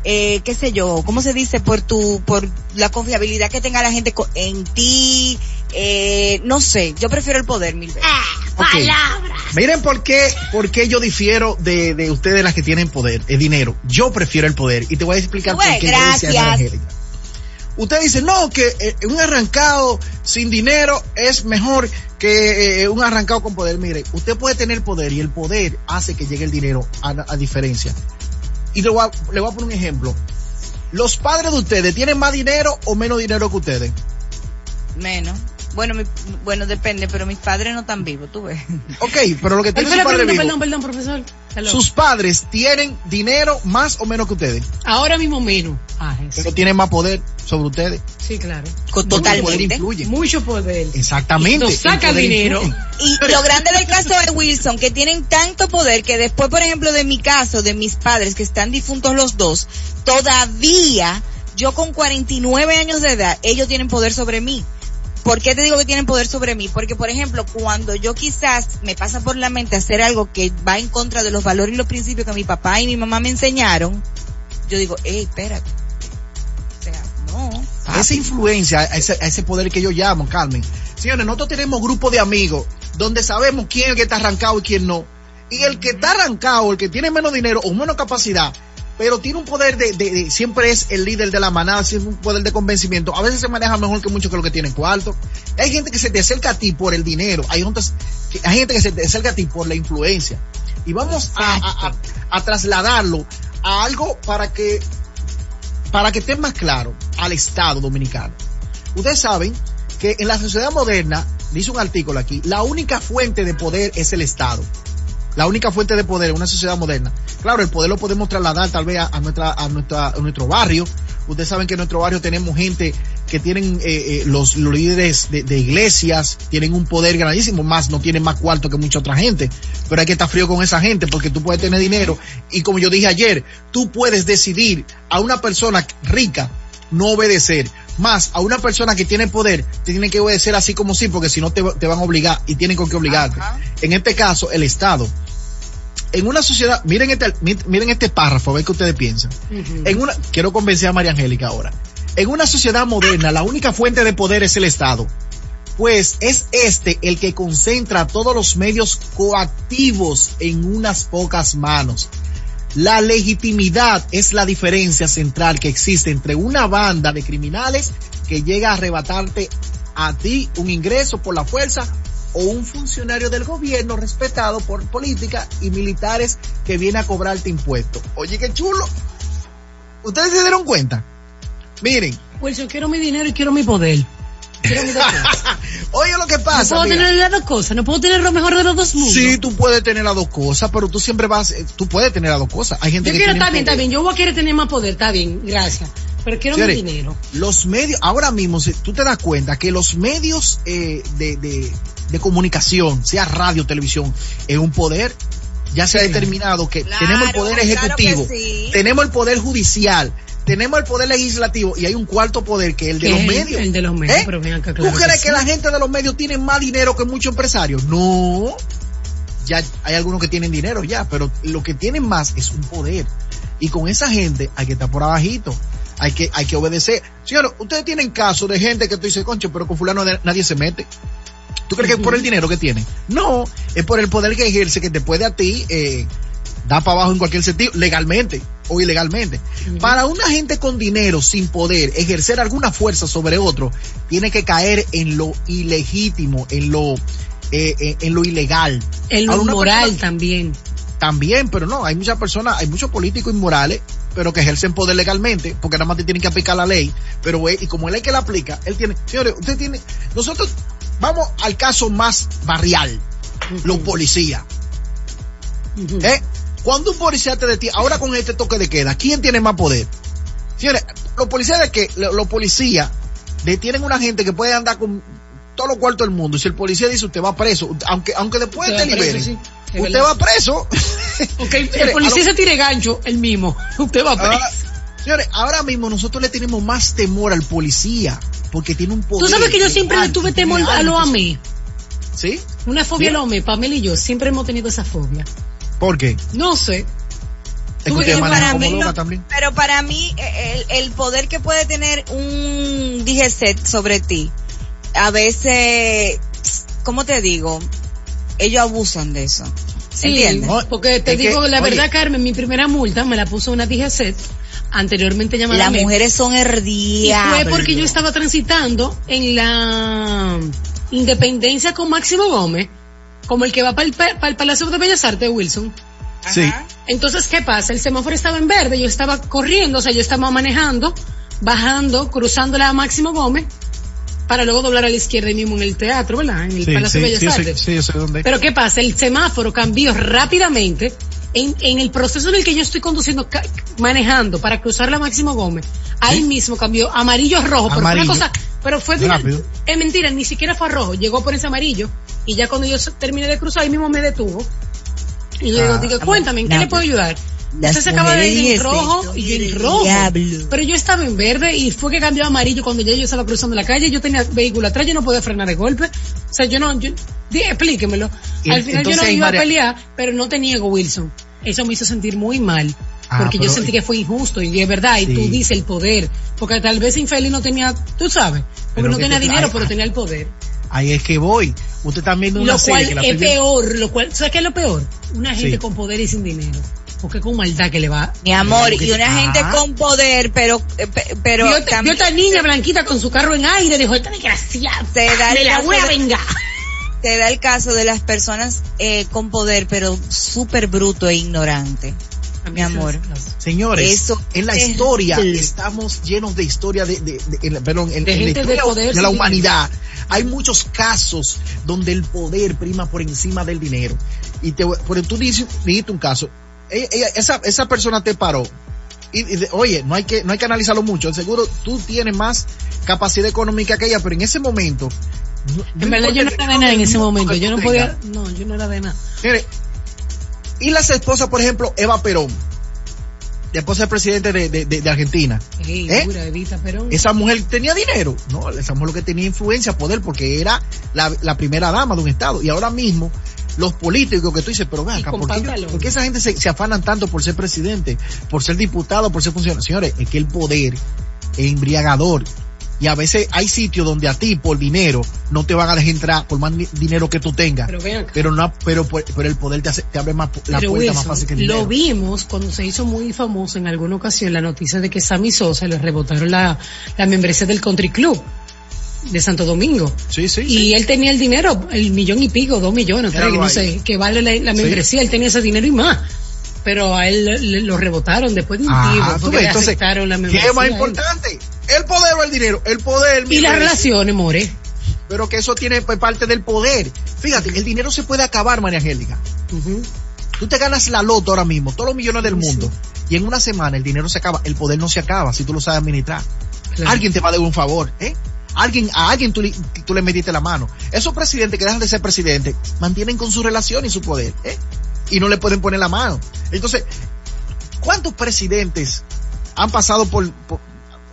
eh, qué sé yo, ¿cómo se dice? Por tu, por la confiabilidad que tenga la gente en ti, eh, no sé, yo prefiero el poder mil veces. Ok. Miren por qué, por qué yo difiero de, de ustedes las que tienen poder, el dinero. Yo prefiero el poder y te voy a explicar por qué. gracias. Usted dice, no, que eh, un arrancado sin dinero es mejor que eh, un arrancado con poder. Mire, usted puede tener poder y el poder hace que llegue el dinero a, a diferencia. Y le voy, a, le voy a poner un ejemplo. ¿Los padres de ustedes tienen más dinero o menos dinero que ustedes? Menos. Bueno, mi- bueno, depende, pero mis padres no están vivos, tú ves. Ok, pero lo que tiene su Espera, padre perdón, vivo, perdón, perdón, profesor. Hello. sus padres tienen dinero más o menos que ustedes, Ahora mismo menos. Ah, pero tienen más poder sobre ustedes. Sí, claro. Co- El poder Totalmente. influye. Mucho poder. Exactamente. Nos saca dinero. influye. Y lo grande del caso de Wilson, que tienen tanto poder que después, por ejemplo, de mi caso, de mis padres, que están difuntos los dos, todavía, yo con 49 años de edad, ellos tienen poder sobre mí. ¿Por qué te digo que tienen poder sobre mí? Porque, por ejemplo, cuando yo quizás me pasa por la mente hacer algo que va en contra de los valores y los principios que mi papá y mi mamá me enseñaron, yo digo, hey, espérate. O sea, no. Esa influencia, ese, ese poder que yo llamo, Carmen. Señores, nosotros tenemos grupos de amigos donde sabemos quién es el que está arrancado y quién no. Y el que está arrancado, el que tiene menos dinero o menos capacidad, pero tiene un poder de, de- de- siempre es el líder de la manada, siempre un poder de convencimiento. A veces se maneja mejor que muchos que los que tienen cuarto. Hay gente que se te acerca a ti por el dinero, hay, gente que se te acerca a ti por la influencia. Y vamos a- a trasladarlo a algo para que para que esté más claro al Estado dominicano. Ustedes saben que en la sociedad moderna, dice un artículo aquí, la única fuente de poder es el Estado. La única fuente de poder en una sociedad moderna. Claro, el poder lo podemos trasladar tal vez a, a nuestra, a, nuestra, a nuestro barrio. Ustedes saben que en nuestro barrio tenemos gente que tienen eh, eh, los, los líderes de, de iglesias, tienen un poder grandísimo, más no tienen más cuarto que mucha otra gente. Pero hay que estar frío con esa gente porque tú puedes tener dinero y como yo dije ayer, tú puedes decidir a una persona rica no obedecer. Más a una persona que tiene poder, te tiene que obedecer así como sí, porque si no te, te van a obligar y tienen con qué obligarte. Ajá. En este caso, el Estado. En una sociedad, miren este, miren este párrafo, a ver qué ustedes piensan. En una, quiero convencer a María Angélica ahora. En una sociedad moderna, la única fuente de poder es el Estado. Pues es este el que concentra todos los medios coactivos en unas pocas manos. La legitimidad es la diferencia central que existe entre una banda de criminales que llega a arrebatarte a ti un ingreso por la fuerza o un funcionario del gobierno respetado por política y militares que viene a cobrarte impuestos. Oye, qué chulo. ¿Ustedes se dieron cuenta? Miren, Wilson, quiero mi dinero y quiero mi poder. Quiero mis dos cosas. oye lo que No pasa. puedo mira. tener las dos cosas, no puedo tener lo mejor de los dos mundos. Sí, tú puedes tener las dos cosas, pero tú siempre vas, eh, tú puedes tener las dos cosas. Hay gente Yo que quiero, está bien, poder. está bien, yo voy a querer tener más poder, está bien, gracias. Pero quiero mi Señores, dinero. Los medios, ahora mismo, si tú te das cuenta que los medios eh, de, de, de comunicación, sea radio, televisión, es un poder. Ya se ha determinado que Claro, tenemos el poder ejecutivo, sí. tenemos el poder judicial, tenemos el poder legislativo y hay un cuarto poder que es el de los es medios. el de los medios, ¿Eh? pero ven acá, claro ¿Tú que crees que, sí. la gente de los medios tiene más dinero que muchos empresarios? No. Ya hay algunos que tienen dinero ya, pero lo que tienen más es un poder. Y con esa gente hay que estar por abajito. Hay que, hay que obedecer. Señores, ustedes tienen casos de gente que tú dices, concho, pero con fulano nadie se mete. ¿Tú crees que es por el dinero que tiene? No, es por el poder que ejerce que te puede a ti eh, dar para abajo en cualquier sentido, legalmente o ilegalmente. Para una gente con dinero, sin poder ejercer alguna fuerza sobre otro, tiene que caer en lo ilegítimo, en lo, eh, eh, en lo ilegal. En lo moral también. También, pero no, hay muchas personas, hay muchos políticos inmorales, pero que ejercen poder legalmente, porque nada más te tienen que aplicar la ley, pero eh, y como él es que la aplica, él tiene, señores, usted tiene, nosotros vamos al caso más barrial, los policías. ¿eh? Cuando un policía te detiene, ahora con este toque de queda, ¿quién tiene más poder? Señores, los policías de que, los policías detienen a una gente que puede andar con todos los cuartos del mundo, y si el policía dice usted va preso, aunque, aunque después Usted te liberen, sí, usted verdad. va preso. [laughs] El policía a lo- se tire gancho, el mismo. [laughs] Usted va preso. Ahora, señores, ahora mismo nosotros le tenemos más temor al policía porque tiene un poder. Tú sabes que yo siempre le tuve temor a lo que- AME. ¿Sí? Una fobia a lo AME. Pamela y yo siempre hemos tenido esa fobia. ¿Por qué? No sé. Es que Tú ustedes ves, manejan para como mí loca no- también. Pero para mí, eh, el, el poder que puede tener un DGCET sobre ti, a veces, ¿cómo te digo? Ellos abusan de eso. Sí, ¿Entiendes? Porque te es que, digo la oye- verdad, Carmen, mi primera multa me la puso una DGC, anteriormente llamada Las mujeres son Y fue porque yo estaba transitando en la Independencia con Máximo Gómez, como el que va para el, pa- para el Palacio de Bellas Artes, Wilson. Sí. Entonces, ¿qué pasa? El semáforo estaba en verde, yo estaba corriendo, o sea, yo estaba manejando, bajando, cruzando la Máximo Gómez, para luego doblar a la izquierda ahí mismo en el teatro, ¿verdad? En el Sí, Palacio sí, de Bellas sí, Artes. sí, yo sé dónde. Pero ¿qué pasa? El semáforo cambió rápidamente en, en el proceso en el que yo estoy conduciendo, manejando para cruzar la Máximo Gómez. Ahí mismo cambió amarillo a rojo. Pero fue Amarillo. una cosa, pero fue es mentira, ni siquiera fue a rojo, llegó por ese amarillo y ya cuando yo terminé de cruzar ahí mismo me detuvo. Y yo Ah, digo, digo, cuéntame, ¿en qué no, le puedo ayudar? Usted se acaba de ir en rojo y yo en rojo. diablo. Pero yo estaba en verde y fue que cambió a amarillo cuando ya yo estaba cruzando la calle. Yo tenía vehículo atrás, yo no podía frenar de golpe. O sea, yo no, yo, di- explíquemelo. Y Al final yo no iba María- a pelear, pero no te niego, Wilson. Eso me hizo sentir muy mal. Ah, porque yo sentí que fue injusto y es verdad, y tú dices el poder. Porque tal vez infeliz no tenía, tú sabes, porque Pero no tenía te- dinero, pero tenía el poder. Ahí es que voy. Usted está viendo una Lo serie cual que la es viendo- peor, lo cual, ¿sabes qué es lo peor? Una gente Sí. con poder y sin dinero. Porque con maldad que le va. Mi amor, y una Ah. gente con poder, pero, eh, pe- pero vio también esta niña blanquita con su carro en aire, dijo, esta desgraciada, Se da me la caso voy a de- vengar. se da el caso de las personas eh, con poder, pero súper bruto e ignorante. Mi amor. Señores, Eso en la es historia terrible. estamos llenos de historia de, de, perdón, en, De en la de historia poder de la humanidad. Hay muchos casos donde el poder prima por encima del dinero. Y te, voy- pero tú dices, dijiste un caso, ella- ella- esa, esa persona te paró. Y, y de- oye, no hay que, no hay que analizarlo mucho. Seguro tú tienes más capacidad económica que ella, pero en ese momento. no- En verdad yo no era de nada en ese momento, yo no podía, no, yo no era de nada. Mire, y las esposas, por ejemplo, Eva Perón, la esposa del presidente de, de- de- de Argentina. ¿Eh? dura, Evita, pero... Esa mujer tenía dinero, no, esa mujer lo que tenía influencia, poder, porque era la, la primera dama de un estado. Y ahora mismo, los políticos que tú dices, pero ven acá, ¿por qué, pantalón. por qué esa gente se, se afanan tanto por ser presidente, por ser diputado, por ser funcionario? Señores, es que el poder es embriagador. Y a veces hay sitios donde a ti, por dinero, no te van a dejar entrar por más dinero que tú tengas. Pero ven acá. Pero no, pero, pero el poder te, hace- te abre más la puerta más fácil que el dinero. lo vimos cuando se hizo muy famoso en alguna ocasión la noticia de que Sammy Sosa le rebotaron la, la membresía del Country Club de Santo Domingo. Sí, sí, Y sí. él tenía el dinero, el millón y pico, dos millones, tres, no sé, que vale la, la Sí. membresía, él tenía ese dinero y más. Pero a él le- le- lo rebotaron después de un Ah, tiempo, porque le entonces, aceptaron la ¿qué membresía. es más importante? ¿El poder o el dinero? El poder. Y las relaciones, more. Pero que eso tiene pues, parte del poder. Fíjate, el dinero se puede acabar, María Angélica. Tú te ganas la loto ahora mismo, todos los millones del mundo, y en una semana el dinero se acaba, el poder no se acaba si tú lo sabes administrar. Claro. Alguien te va a dar un favor, ¿eh? Alguien, a alguien tú, le- tú le metiste la mano. Esos presidentes que dejan de ser presidentes mantienen con su relación y su poder, ¿eh? Y no le pueden poner la mano. Entonces, ¿cuántos presidentes han pasado por, por,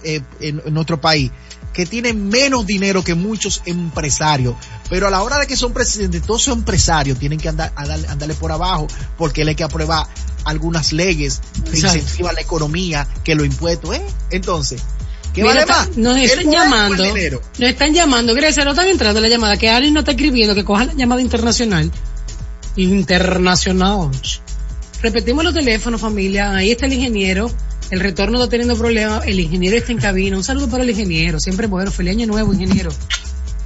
eh, en, en nuestro país que tienen menos dinero que muchos empresarios? Pero a la hora de que son presidentes, todos esos empresarios tienen que andar, a darle, andarle por abajo porque él hay que aprobar algunas leyes que incentivan la economía, que los impuestos, ¿eh? Entonces, ¿qué Mira, vale más? Nos ¿El están llamando. Nos están llamando. Grecia, no están entrando la llamada. Que alguien no está escribiendo que coja la llamada internacional. Internacional. Repetimos los teléfonos, familia. Ahí está el ingeniero. El retorno está teniendo problemas. El ingeniero está en cabina. Un saludo para el ingeniero. Siempre bueno. Feliz año nuevo, ingeniero.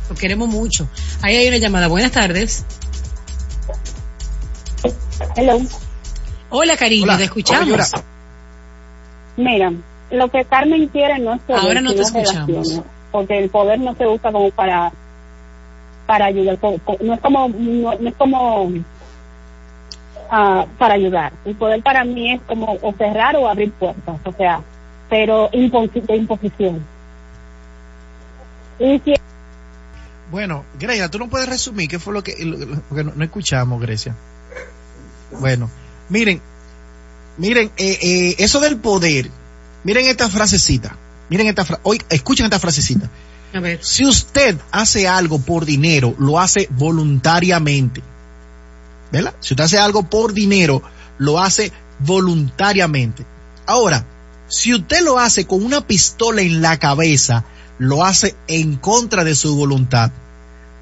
Lo queremos mucho. Ahí hay una llamada. Buenas tardes. Hello. Hola, cariño, Hola. te escuchamos. Hola. Mira, lo que Carmen quiere no es poder, Ahora no te escuchamos. porque el poder no se usa como para para ayudar, no es como no, no es como ah, para ayudar. El poder para mí es como o cerrar o abrir puertas, o sea, pero de imposición. Y si Bueno, Grecia, tú no puedes resumir qué fue lo que, lo- lo- porque no, no escuchamos, Grecia. Bueno, miren, miren, eh, eh, eso del poder, miren esta frasecita, miren esta frase, hoy escuchen esta frasecita. A ver. Si usted hace algo por dinero, lo hace voluntariamente. ¿Verdad? Si usted hace algo por dinero, lo hace voluntariamente. Ahora, si usted lo hace con una pistola en la cabeza, lo hace en contra de su voluntad.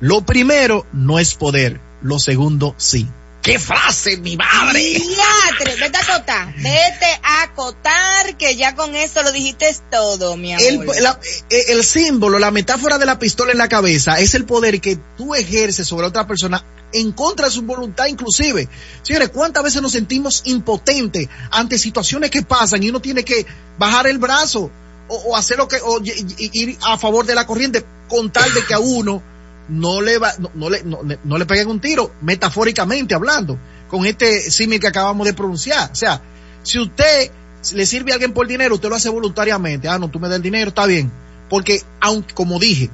Lo primero no es poder, lo segundo sí. ¡Qué frase, mi madre! Diatre, vete a acotar, vete a acotar que ya con eso lo dijiste todo, mi amor. El, la- eh, el símbolo, la metáfora de la pistola en la cabeza es el poder que tú ejerces sobre otra persona en contra de su voluntad inclusive. Señores, ¿cuántas veces nos sentimos impotentes ante situaciones que pasan y uno tiene que bajar el brazo o, hacer lo que, o ir a favor de la corriente con tal de que a uno no le va, no, le, no, no le peguen un tiro, metafóricamente hablando, con este símil que acabamos de pronunciar. O sea, si usted le sirve a alguien por dinero, usted lo hace voluntariamente. Ah, no, tú me das el dinero, está bien. Porque, aunque, como dije,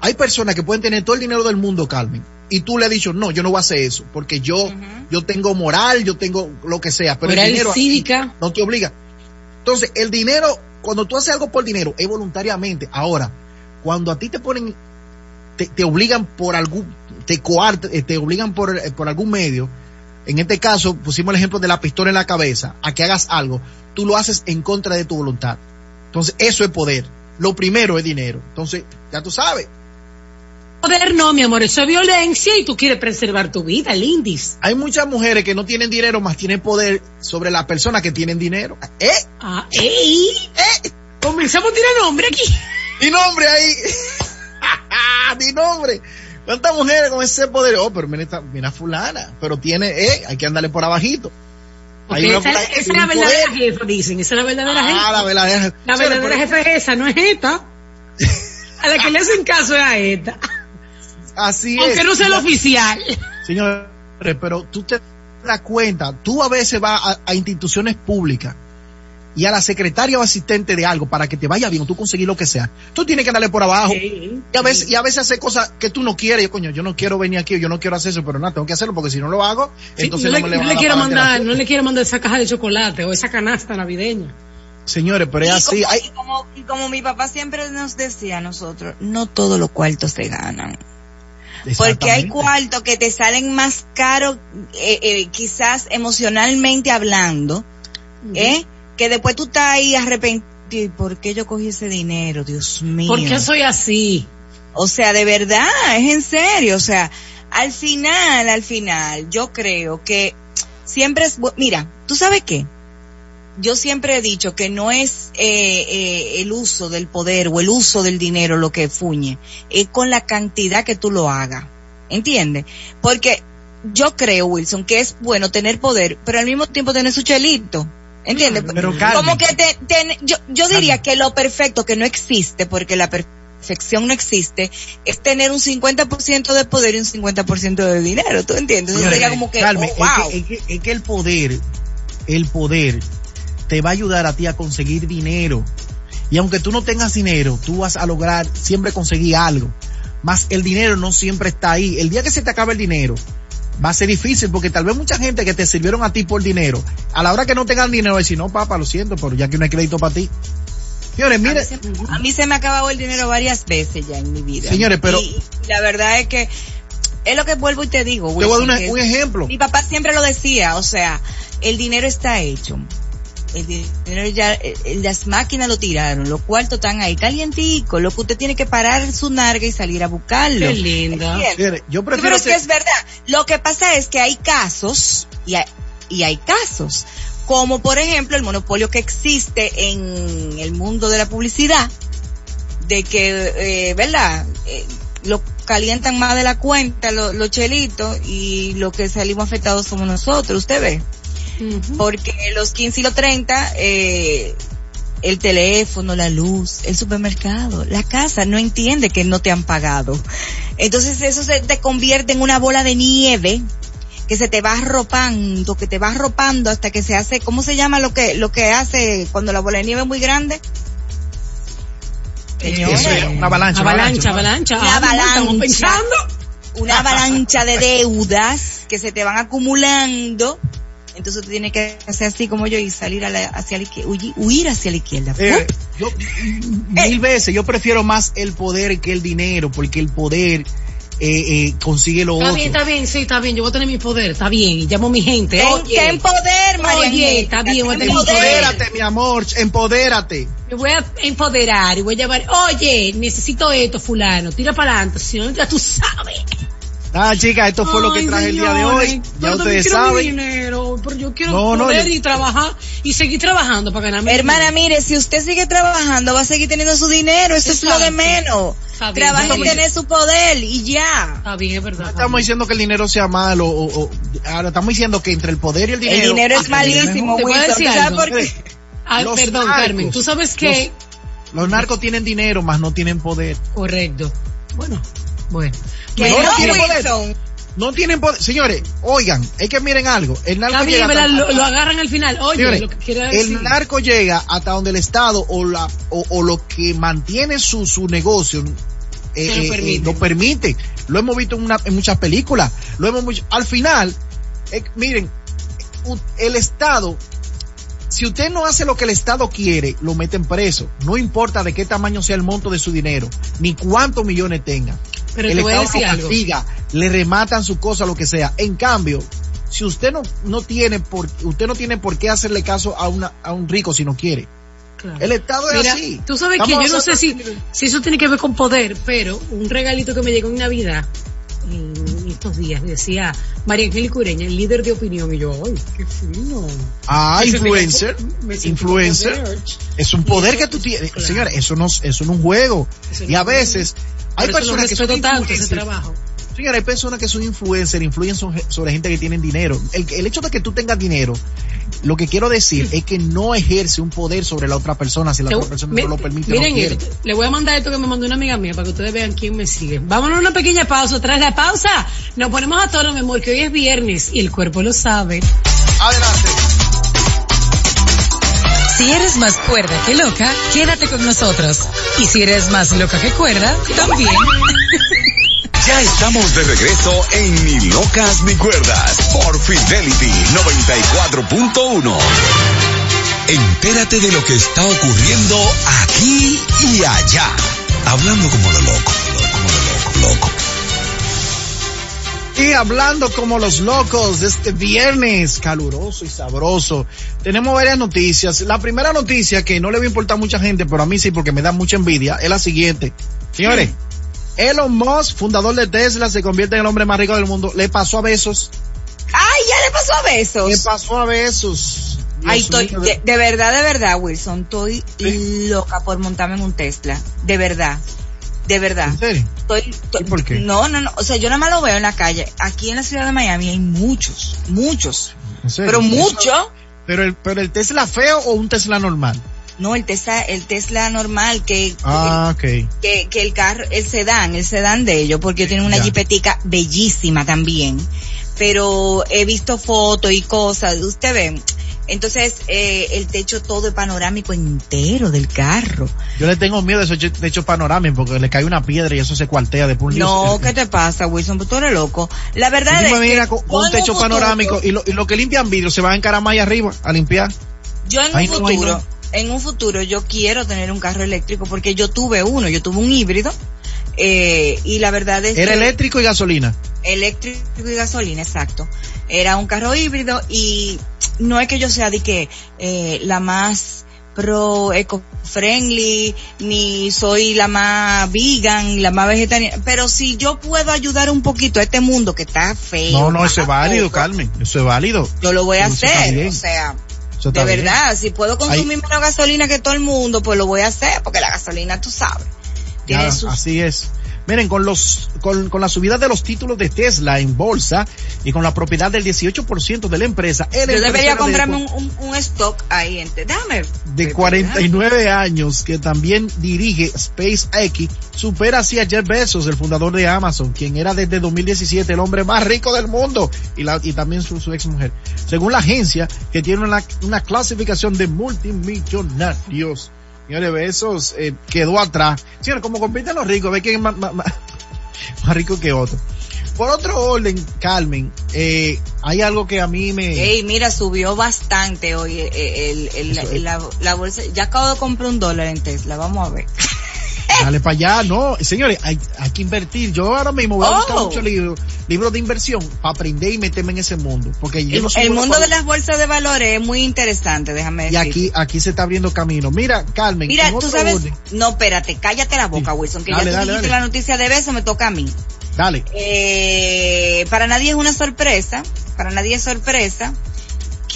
hay personas que pueden tener todo el dinero del mundo, Carmen, y tú le has dicho, no, yo no voy a hacer eso, porque yo, yo tengo moral, yo tengo lo que sea, pero Moral el dinero cívica. no te obliga. Entonces, el dinero, cuando tú haces algo por dinero, es voluntariamente. Ahora, cuando a ti te ponen, te, te obligan por algún, te coartan, eh, te obligan por, eh, por algún medio, en este caso pusimos el ejemplo de la pistola en la cabeza, a que hagas algo, tú lo haces en contra de tu voluntad. Entonces, eso es poder. Lo primero es dinero. Entonces, ya tú sabes. Poder no, mi amor, eso es violencia y tú quieres preservar tu vida, Lindis. Hay muchas mujeres que no tienen dinero, más tienen poder sobre las personas que tienen dinero. ¿Eh? Ah, ¡Ey! ¡Eh! Comenzamos a tirar nombre aquí. Mi nombre ahí. [laughs] Mi nombre. ¿Cuántas mujeres con ese poder? Oh, pero mira, esta- mira fulana. Pero tiene, eh, hay que andarle por abajito. Esa, fulana esa que es la verdadera poder. jefa, dicen. Esa es la verdadera jefa. Ah, la verdadera. La Señores, verdadera jefa es esa, no es esta. [laughs] A la que le hacen caso es a esta. Así Aunque es. no sea el oficial. Señores, pero tú te das cuenta, tú a veces vas a, a instituciones públicas y a la secretaria o asistente de algo para que te vaya bien o tú conseguir lo que sea. Tú tienes que darle por abajo. Sí. Y a veces, y a veces hace cosas que tú no quieres. Yo, coño, yo no quiero venir aquí, yo no quiero hacer eso, pero nada, tengo que hacerlo porque si no lo hago, Sí, entonces no, no, le, me le no van a le quiero mandar, no le quiero mandar esa caja de chocolate o esa canasta navideña. Señores, pero es y, así. como, Hay, y como, y como mi papá siempre nos decía a nosotros, no todos los cuartos se ganan. Porque hay cuartos que te salen más caros, eh, eh, quizás emocionalmente hablando, ¿eh? Que después tú estás ahí arrepentido. ¿Y ¿Por qué yo cogí ese dinero? Dios mío. ¿Por qué soy así? O sea, de verdad, es en serio. O sea, al final, al final, yo creo que siempre es, mira, ¿tú sabes qué? Yo siempre he dicho que no es eh, eh, el uso del poder o el uso del dinero lo que fuñe, es con la cantidad que tú lo hagas. ¿Entiendes? Porque yo creo, Wilson, que es bueno tener poder, pero al mismo tiempo tener su chelito. ¿Entiendes? Pero. Como que te, te- yo, yo diría que lo perfecto que no existe, porque la perfección no existe, es tener un 50% de poder y un 50% de dinero, ¿tú entiendes? Sería como que, oh, wow. es, que, es que- es que el poder, el poder te va a ayudar a ti a conseguir dinero. Y aunque tú no tengas dinero, tú vas a lograr siempre conseguir algo. Más el dinero no siempre está ahí. El día que se te acabe el dinero, va a ser difícil porque tal vez mucha gente que te sirvieron a ti por dinero, a la hora que no tengan dinero, va a decir, no, papá, lo siento, pero ya que no hay crédito para ti. Señores, A mí, mire, se, a mí se me ha acabado el dinero varias veces ya en mi vida. Señores, pero- Y, la verdad es que es lo que vuelvo y te digo. te voy a dar una- un ejemplo. Mi papá siempre lo decía, o sea, el dinero está hecho. El dinero ya, eh, las máquinas lo tiraron, los cuartos están ahí calienticos, lo que usted tiene que parar su narga y salir a buscarlo. Qué linda. Señores, yo prefiero pero es que- que es verdad. Lo que pasa es que hay casos y hay, y hay casos, como por ejemplo el monopolio que existe en el mundo de la publicidad, de que, eh, ¿verdad? Eh, lo calientan más de la cuenta, lo- los chelitos, y lo que salimos afectados somos nosotros, usted ve. Porque los 15 y los 30, eh, el teléfono, la luz, el supermercado, la casa no entiende que no te han pagado. Entonces eso se te convierte en una bola de nieve que se te va arropando, que te va arropando hasta que se hace, ¿cómo se llama lo que, lo que hace cuando la bola de nieve es muy grande? Señores, Eso es una avalancha. Avalancha, avalancha. Una Ah, amor, Estamos avalancha. pensando. una avalancha de deudas que se te van acumulando. Entonces tú tienes que hacer así como yo y salir a la- hacia la izquierda, huir, hacia la izquierda. Eh, yo, mil veces, yo prefiero más el poder que el dinero, porque el poder eh, eh, consigue lo Está otro. bien, está bien, sí, está bien. Yo voy a tener mi poder, está bien. Y llamo a mi gente. Ten, Oye, ten poder, María Oye, está bien, voy a ten tener poder. Empodérate, mi amor, empodérate. me voy a empoderar y voy a llamar. Oye, necesito esto, fulano. Tira para adelante. Si no, ya tú sabes. Ah, chicas, esto fue lo que Ay, traje el día de señores, hoy. Ya ustedes saben. dinero, pero yo quiero No, no, poder yo- y trabajar y seguir trabajando para ganarme. Hermana, dinero. mire, si usted sigue trabajando, va a seguir teniendo su dinero, eso es lo de menos. Trabaja y tener su poder y ya. Está bien, es verdad. No estamos diciendo que el dinero sea malo, o, o- ahora estamos diciendo que entre el poder y el dinero. El dinero es [laughs] malísimo, Te voy a Wilson. decir ¿Tú sabes algo. por qué? [laughs] Ay, Los perdón, narcos, Carmen. Tú sabes que. Los narcos tienen dinero, más no tienen poder. Correcto. Bueno, bueno. Que No, no, no tiene poder. No tienen poder. Señores, oigan, es que miren algo. El narco llega Lo, lo agarran al final. Oye, Señores, lo que decir. el narco llega hasta donde el Estado o, la, o, o lo que mantiene su, su negocio eh, lo eh, eh, permite. lo permite. Lo hemos visto en, una- en muchas películas. Lo hemos al final, eh, miren, el Estado, si usted no hace lo que el Estado quiere, lo meten preso. No importa de qué tamaño sea el monto de su dinero, ni cuántos millones tenga. Pero el te voy a Estado decir lo algo. castiga, le rematan su cosa, lo que sea. En cambio, si usted no, no tiene por, usted no tiene por qué hacerle caso a una, a un rico si no quiere. Claro. El Estado es Mira, así. tú sabes Estamos que yo no sé si, si eso tiene que ver con poder, pero un regalito que me llegó en Navidad, en estos días, decía María Angélica Ureña, el líder de opinión, y yo, ¡ay, qué fino! Ah, influencer. me Influencer. Es un poder que tú tienes. claro. Señores, eso no, eso no es un juego. Eso Y a no veces, hay Por personas que son tanto ese trabajo. Señores, hay personas que son influencers, influyen sobre, gente que tienen dinero. El, el hecho de que tú tengas dinero, lo que quiero decir es que no ejerce un poder sobre la otra persona si la otra persona mi- no lo permite Miren no esto, le voy a mandar esto que me mandó una amiga mía para que ustedes vean quién me sigue. Vámonos a una pequeña pausa. Tras la pausa, nos ponemos a tono, mi amor, que hoy es viernes y el cuerpo lo sabe. Adelante. Si eres más cuerda que loca, quédate con nosotros. Y si eres más loca que cuerda, también. [laughs] Ya estamos de regreso en Ni Locas Ni Cuerdas por Fidelity 94.1. Entérate de lo que está ocurriendo aquí y allá. Hablando como lo loco, como lo loco, loco. Y hablando como los locos de este viernes caluroso y sabroso, tenemos varias noticias. La primera noticia que no le va a importar a mucha gente, pero a mí sí porque me da mucha envidia, es la siguiente. Señores, Elon Musk, fundador de Tesla, se convierte en el hombre más rico del mundo. Le pasó a besos. Ay, ya le pasó a Le besos. pasó a besos. Dios Ay, estoy, de verdad, de verdad, Wilson, estoy loca por montarme en un Tesla. De verdad. De verdad. ¿En serio? Estoy, estoy- ¿Y por qué? No, no, no. O sea, yo nada más lo veo en la calle. Aquí en la ciudad de Miami hay muchos, muchos. ¿En serio? Pero mucho. Pero el, pero el Tesla feo o un Tesla normal. No, el Tesla, el Tesla normal, que, Ah, que, que el carro, el sedán, el sedán de ellos, porque tienen una Ya. jipetica bellísima también. Pero he visto fotos y cosas, usted ve. Entonces, eh, el techo todo es panorámico entero del carro. Yo le tengo miedo de esos techos panorámicos porque le cae una piedra y eso se cuartea después un. No, ¿qué te pasa, Wilson? Pues tú eres loco. La verdad es me que con, un techo futuro- panorámico y lo, y lo que limpian vidrio se va a encaramar ahí arriba a limpiar. Yo en un no, futuro, no. en un futuro yo quiero tener un carro eléctrico porque yo tuve uno, yo tuve un híbrido, eh, y la verdad es Era que eléctrico y gasolina. eléctrico y gasolina, exacto. Era un carro híbrido y no es que yo sea de que eh, la más pro eco-friendly, ni soy la más vegan, la más vegetariana, pero si yo puedo ayudar un poquito a este mundo que está feo. No, no, eso es válido, poco, Carmen. Eso es válido. Yo lo voy a Eso hacer, o sea, de bien. verdad, si puedo consumir menos gasolina que todo el mundo, pues lo voy a hacer, porque la gasolina, tú sabes, Ya, así es. Miren, con los, con, con la subida de los títulos de Tesla en bolsa y con la propiedad del 18% de la empresa, Yo debería de- comprarme un, un, stock ahí. Ente. Déjame. de 49 años que también dirige SpaceX supera así a Jeff Bezos, el fundador de Amazon, quien era desde 2017 el hombre más rico del mundo y, la, y también su, su ex mujer. Según la agencia que tiene una, una clasificación de multimillonarios. Señores, Bezos eh, quedó atrás. Señores, como compiten los ricos, ve quién es más, más- [laughs] más- rico que otro. Por otro orden, Carmen, eh, hay algo que a mí me... Ey, mira, subió bastante hoy eh, el, el- el- es. la, la bolsa. Ya acabo de comprar un dólar en Tesla, vamos a ver. Dale para allá, no, señores, hay, hay que invertir. Yo ahora mismo voy a buscar muchos libros, libros de inversión para aprender y meterme en ese mundo. Porque yo El, no el mundo para- de las bolsas de valores es muy interesante, déjame Y decir. aquí, aquí se está abriendo camino. Mira, Carmen, Mira, tú sabes, orden- no, espérate, cállate la boca, Sí. Wilson, que Dale, ya tú dale, dijiste dale. la noticia de beso, me toca a mí. dale. Eh, para nadie es una sorpresa, para nadie es sorpresa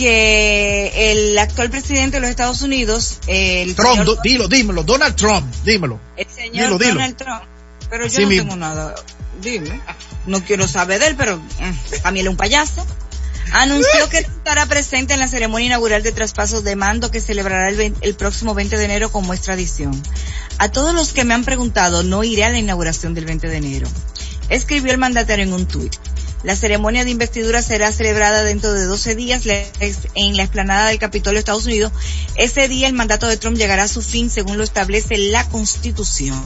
que el actual presidente de los Estados Unidos, el Trump, señor, do- dilo, dímelo, Donald Trump, dímelo. el señor dilo, dilo. Donald Trump, pero yo no mismo. tengo nada, dime, no quiero saber de él, pero a mí él es un payaso. Anunció que estará presente en la ceremonia inaugural de traspasos de mando que celebrará el, 20 el próximo 20 de enero como es tradición. A todos los que me han preguntado, no iré a la inauguración del 20 de enero. Escribió el mandatario en un tuit. La ceremonia de investidura será celebrada dentro de 12 días en la explanada del Capitolio de Estados Unidos. Ese día el mandato de Trump llegará a su fin según lo establece la Constitución.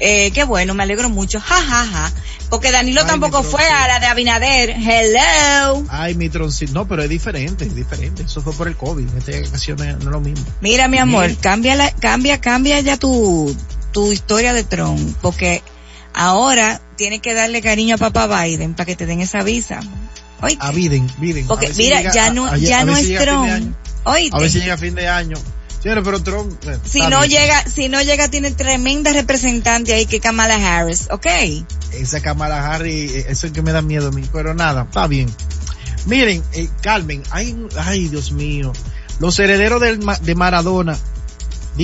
Eh, qué bueno, me alegro mucho. Ja, ja, ja. Porque Danilo Ay, tampoco fue a la de Abinader. Hello. Ay, mi troncito. No, pero es diferente, es diferente. Eso fue por el COVID. En esta ocasión no es lo mismo. Mira, mi amor, cambia, la, cambia, cambia ya tu, tu historia de Trump, porque ahora tiene que darle cariño a papá Biden para que te den esa visa. Oye, A Biden, Biden. Porque mira, llega- ya no, a- ya no es Trump. A ver si llega a fin de año. Señores, pero Trump... eh, si no bien. llega, si no llega tiene tremenda representante ahí que Kamala Harris, ¿ok? esa Kamala Harris, eh, eso es que me da miedo a mí, pero nada, está bien. Miren, eh, Carmen, ay, ay, Dios mío, los herederos del de Maradona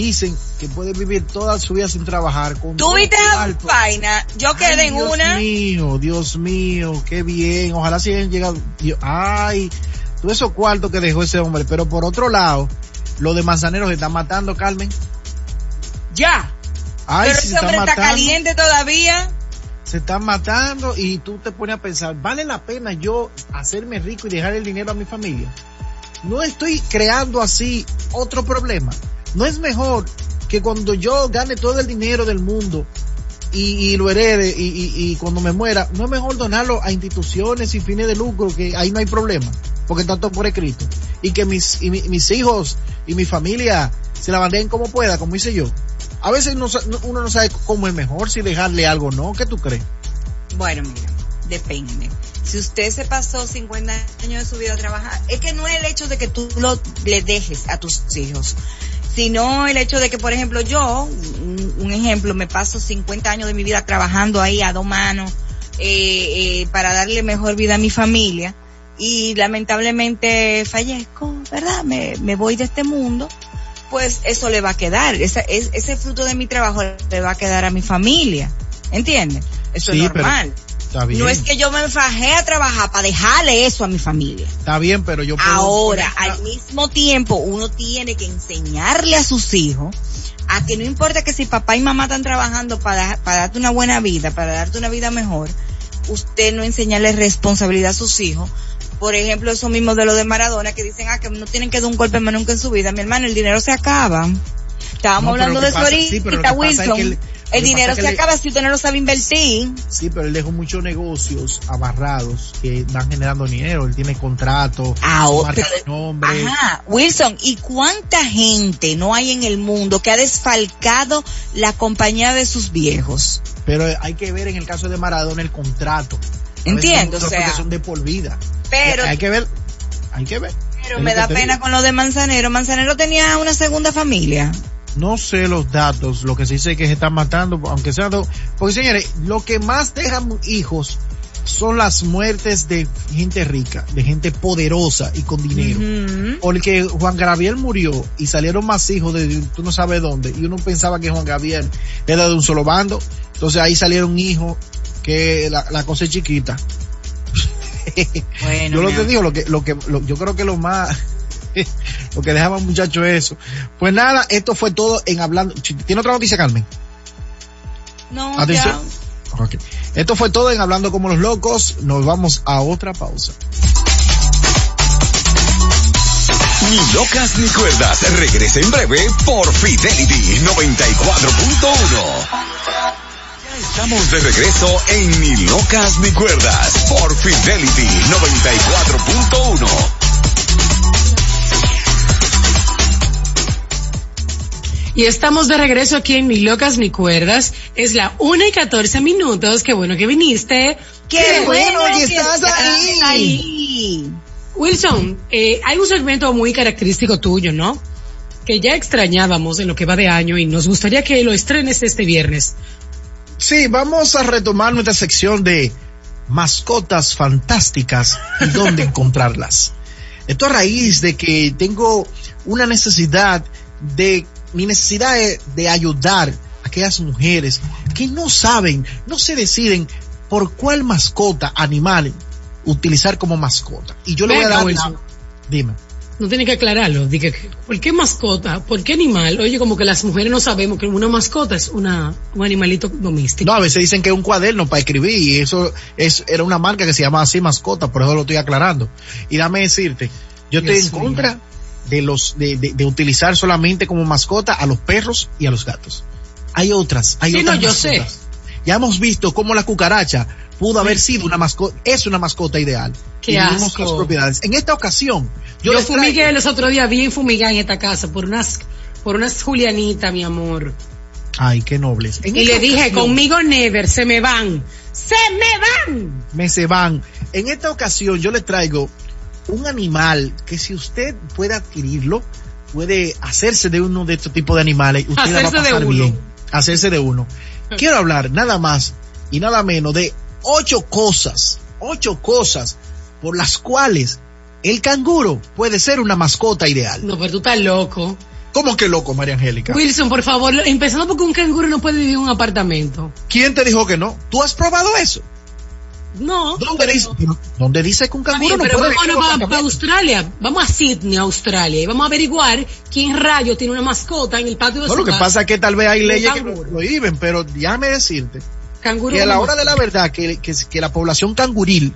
dicen que pueden vivir toda su vida sin trabajar. Con Tú viste alto. vaina, yo Ay, quedé en Dios una. mío, Dios mío, qué bien, ojalá si hayan llegado, Dios- ay, todo esos cuartos que dejó ese hombre, pero por otro lado, lo de Manzanero se está matando, Carmen. Ya. Ay, Pero si se ese hombre está matando. caliente todavía. se están matando y tú te pones a pensar, ¿vale la pena yo hacerme rico y dejar el dinero a mi familia? No estoy creando así otro problema. No es mejor que cuando yo gane todo el dinero del mundo y, lo herede y, cuando me muera, no es mejor donarlo a instituciones sin fines de lucro, que ahí no hay problema, porque todo por escrito. Y que mis, mi- mis hijos y mi familia se la bandeen como pueda, como hice yo. A veces no- uno no sabe cómo es mejor, si dejarle algo o no. ¿Qué tú crees? Bueno, mira, depende. Si usted se pasó 50 años de su vida a trabajar, es que no es el hecho de que tú lo le dejes a tus hijos, sino el hecho de que, por ejemplo, yo, un, un ejemplo, me paso 50 años de mi vida trabajando ahí a dos manos eh, eh, para darle mejor vida a mi familia y lamentablemente fallezco, ¿verdad? Me, me voy de este mundo, pues eso le va a quedar, esa, es, ese fruto de mi trabajo le va a quedar a mi familia, ¿entiendes? Eso Sí, es pero- normal. Está bien. No es que yo me fajé a trabajar para dejarle eso a mi familia. Está bien, pero yo puedo Ahora, poner- al mismo tiempo, uno tiene que enseñarle a sus hijos a que no importa que si papá y mamá están trabajando para, para darte una buena vida, para darte una vida mejor, usted no enseñarle responsabilidad a sus hijos. Por ejemplo, eso mismo de lo de Maradona, que dicen, ah, que no tienen que dar un golpe más nunca en su vida. Mi hermano, el dinero se acaba. Estábamos No, hablando de ahorita, sí, es Wilson. que el dinero se acaba si usted no lo sabe invertir. Sí, pero él dejó muchos negocios abarrados que van generando dinero. Él tiene contratos, pero- nombre. [laughs] Ajá, Wilson, ¿y cuánta gente no hay en el mundo que ha desfalcado la compañía de sus viejos? Pero hay que ver en el caso de Maradona el contrato. Entiendo, o sea, que son de por vida. pero, hay que ver, hay que ver. pero me da pena digo. con lo de Manzanero. Manzanero tenía una segunda familia. No sé los datos, lo que sí sé es que se están matando, aunque sea dos. Porque señores, lo que más dejan hijos son las muertes de gente rica, de gente poderosa y con dinero. Porque Juan Gabriel murió y salieron más hijos de tú no sabes dónde. Y uno pensaba que Juan Gabriel era de un solo bando. Entonces ahí salieron hijos que la, la cosa es chiquita. Bueno, [laughs] yo lo que digo, lo que, lo que, lo- yo creo que lo más, [laughs] lo que dejaba muchacho eso. Pues nada, esto fue todo en hablando. ¿Tiene otra noticia, Carmen? No, Atención. ya. Ok. Esto fue todo en Hablando como los locos. Nos vamos a otra pausa. Ni locas ni cuerdas. Regresa en breve por Fidelity 94.1. Ya estamos de regreso en Ni locas ni cuerdas por Fidelity 94.1. Y estamos de regreso aquí en Ni Locas Ni Cuerdas. Es la una y 14 minutos. Qué bueno que viniste. Qué, bueno, que que estás ahí. ahí. Wilson, eh, hay un segmento muy característico tuyo, ¿no? Que ya extrañábamos en lo que va de año y nos gustaría que lo estrenes este viernes. Sí, vamos a retomar nuestra sección de mascotas fantásticas y dónde [laughs] encontrarlas. Esto a raíz de que tengo una necesidad de, mi necesidad de, de ayudar a aquellas mujeres que no saben, no se deciden por cuál mascota animal utilizar como mascota. Y yo le voy a dar la- dime. No tiene que aclararlo. Diga, ¿por qué mascota? ¿Por qué animal? Oye, como que las mujeres no sabemos que una mascota es una, un animalito doméstico. No, a veces dicen que es un cuaderno para escribir y eso es, era una marca que se llama así mascota, por eso lo estoy aclarando. Y dame decirte, yo estoy Dios en mío. contra de los, de, de- de utilizar solamente como mascota a los perros y a los gatos. Hay otras, hay Sí, otras no, yo mascotas. Ya hemos visto cómo la cucaracha pudo haber sido una mascota, es una mascota ideal. Qué asco. las propiedades. En esta ocasión, yo, Yo, fumigué traigo- los otros días bien fumigada en esta casa por unas, por unas Julianitas, mi amor. Ay, qué nobles. En Y le dije, ocasión- conmigo never, se me van. ¡Se me van! me se van. En esta ocasión yo le traigo un animal que si usted puede adquirirlo, puede hacerse de uno de estos tipos de animales. Usted la va a Hacerse de pasar uno. bien. Hacerse de uno. [laughs] Quiero hablar nada más y nada menos de ocho cosas, ocho cosas por las cuales el canguro puede ser una mascota ideal. No, pero tú estás loco. ¿Cómo que loco, María Angélica? Wilson, por favor, empezando porque un canguro no puede vivir en un apartamento. ¿Quién te dijo que no? ¿Tú has probado eso? No. ¿Dónde dice, ¿dónde dice que un canguro bien, no pero puede vamos un a, apartamento? Australia, vamos a Sydney, Australia, y vamos a averiguar quién rayo tiene una mascota en el patio de No, su lo que pasa es que tal vez hay leyes que lo prohíben, pero déjame decirte Canguro que a la hora de la verdad que, que, que la población canguril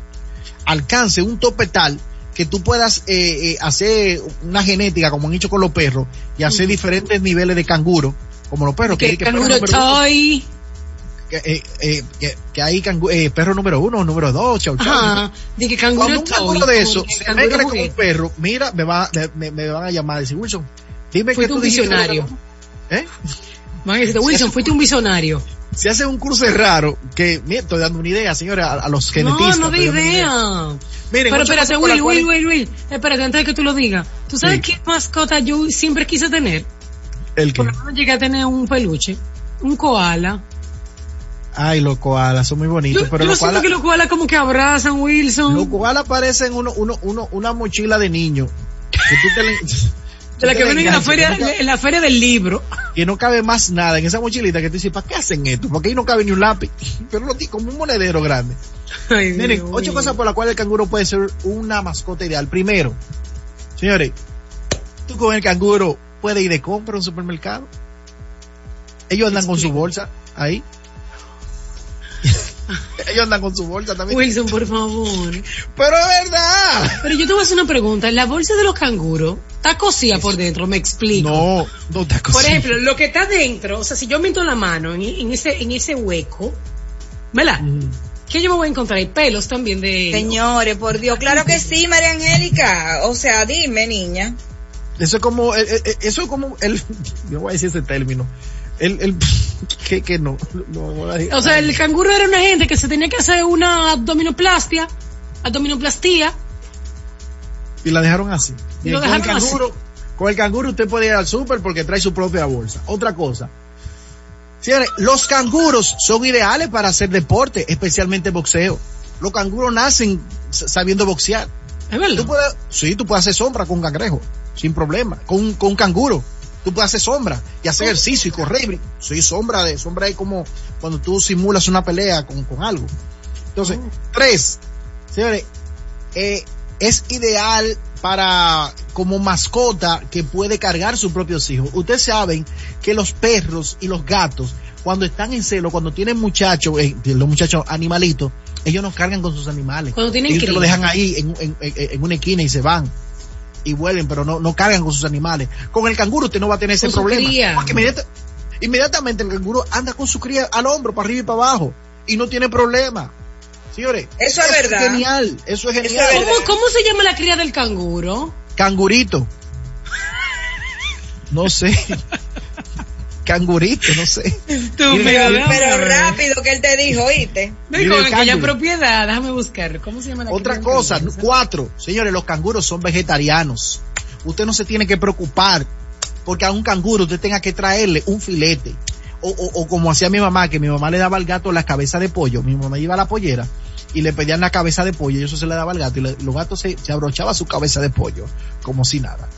alcance un tope tal que tú puedas eh, eh, hacer una genética como han hecho con los perros y hacer diferentes niveles de canguro como los perros que que, canguro número uno, toy. Que, eh, eh, que- que hay cangu- eh, perro número uno número dos chau, chau. Ajá. De que canguro cuando un canguro de eso que se mezcla con un perro mira me, va, me, me van a llamar y decir Wilson dime que tú un dijiste visionario. ¿Eh? Van a decirte, Wilson, fuiste un visionario. se hace un cruce raro que, mira, estoy dando una idea, señores, a, a los No, genetistas. no de dando una idea. Miren, Pero espérate, Will, Will, Will, Will. Espérate, antes de que tú lo digas. ¿Tú sabes Sí. qué mascota yo siempre quise tener? ¿El qué? Por lo menos llegué a tener un peluche. Un koala. Ay, los koalas son muy Yo, bonitos, pero yo los koalas, que los koalas como que abrazan, Wilson. los koalas parecen uno, uno, uno, una mochila de niño. Que tú te le- [laughs] de la que vienen en la feria, no en la feria del libro. que no cabe más nada en esa mochilita que tú dices, ¿para qué hacen esto? Porque ahí no cabe ni un lápiz. [laughs] Pero lo tiene como un monedero grande. Ay, Miren, Dios ocho cosas por las cuales el canguro puede ser una mascota ideal. Primero, señores, tú con el canguro puedes ir de compra a un supermercado. Ellos andan con su bolsa ahí. [laughs] Ellos andan con su bolsa también. Wilson, por favor. [laughs] Pero es verdad. Pero yo te voy a hacer una pregunta. La bolsa de los canguros está cosida por dentro, me explico. No, no está Por cosida. ejemplo, lo que está dentro, o sea, si yo meto la mano en, en ese, en ese hueco, ¿verdad? Mm. ¿Qué yo me voy a encontrar? Hay pelos también de... Señores, por Dios, claro que sí, María Angélica. O sea, dime, niña. Eso es como, eso es como el, [laughs] yo voy a decir ese término. El, el, [laughs] que, que no. O sea, el canguro era una gente que se tenía que hacer una abdominoplastia, abdominoplastia, y la dejaron así. Y lo con el así. canguro, con el canguro usted puede ir al súper porque trae su propia bolsa. Otra cosa. Señores, los canguros son ideales para hacer deporte, especialmente boxeo. Los canguros nacen sabiendo boxear. Es verdad. Tú puedes, sí, tú puedes hacer sombra con un cangrejo, sin problema. Con, con un canguro. Tú puedes hacer sombra y hacer ejercicio y correr. y brin- Sí, sombra de, sombra es como cuando tú simulas una pelea con, con algo. Entonces, tres, señores, eh, es ideal para como mascota que puede cargar sus propios hijos. Ustedes saben que los perros y los gatos, cuando están en celo, cuando tienen muchachos, eh, los muchachos animalitos, ellos no cargan con sus animales. Cuando tienen ellos lo dejan ahí en, en- en- en una esquina y se van. Y vuelven, pero no, no cargan con sus animales. Con el canguro usted no va a tener ese Con su problema. cría. Porque inmediata- inmediatamente el canguro anda con su cría al hombro, para arriba y para abajo. Y no tiene problema. Señores, Eso es verdad. genial. Eso es genial. es ¿Cómo. ¿Cómo se llama la cría del canguro? Cangurito. No sé. [laughs] Cangurito, no sé. Tú, pero, Pero rápido que él te dijo, oíste. El aquella propiedad, déjame buscar. ¿Cómo se llama la Otra cosa, cuatro. Señores, los canguros son vegetarianos. Usted no se tiene que preocupar porque a un canguro usted tenga que traerle un filete. O, o- o como hacía mi mamá, que mi mamá le daba al gato la cabeza de pollo. Mi mamá iba a la pollera y le pedían la cabeza de pollo y eso se le daba al gato y le- los gatos se, se abrochaba su cabeza de pollo como si nada.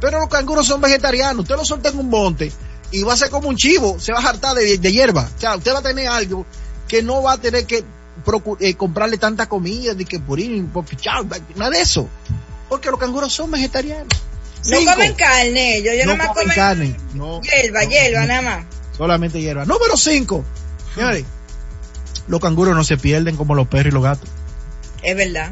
Pero los canguros son vegetarianos. Usted lo suelta en un monte y va a ser como un chivo. Se va a hartar de, de hierba. O sea, usted va a tener algo que no va a tener que eh, comprarle tanta comida, de que purín, popichao, nada de eso. Porque los canguros son vegetarianos. No Cinco, comen carne, ellos, ellos no nada más comen comen carne. No, hierba, no, hierba no, nada más. Solamente hierba. Número 5. Señores, los canguros no se pierden como los perros y los gatos. Es verdad.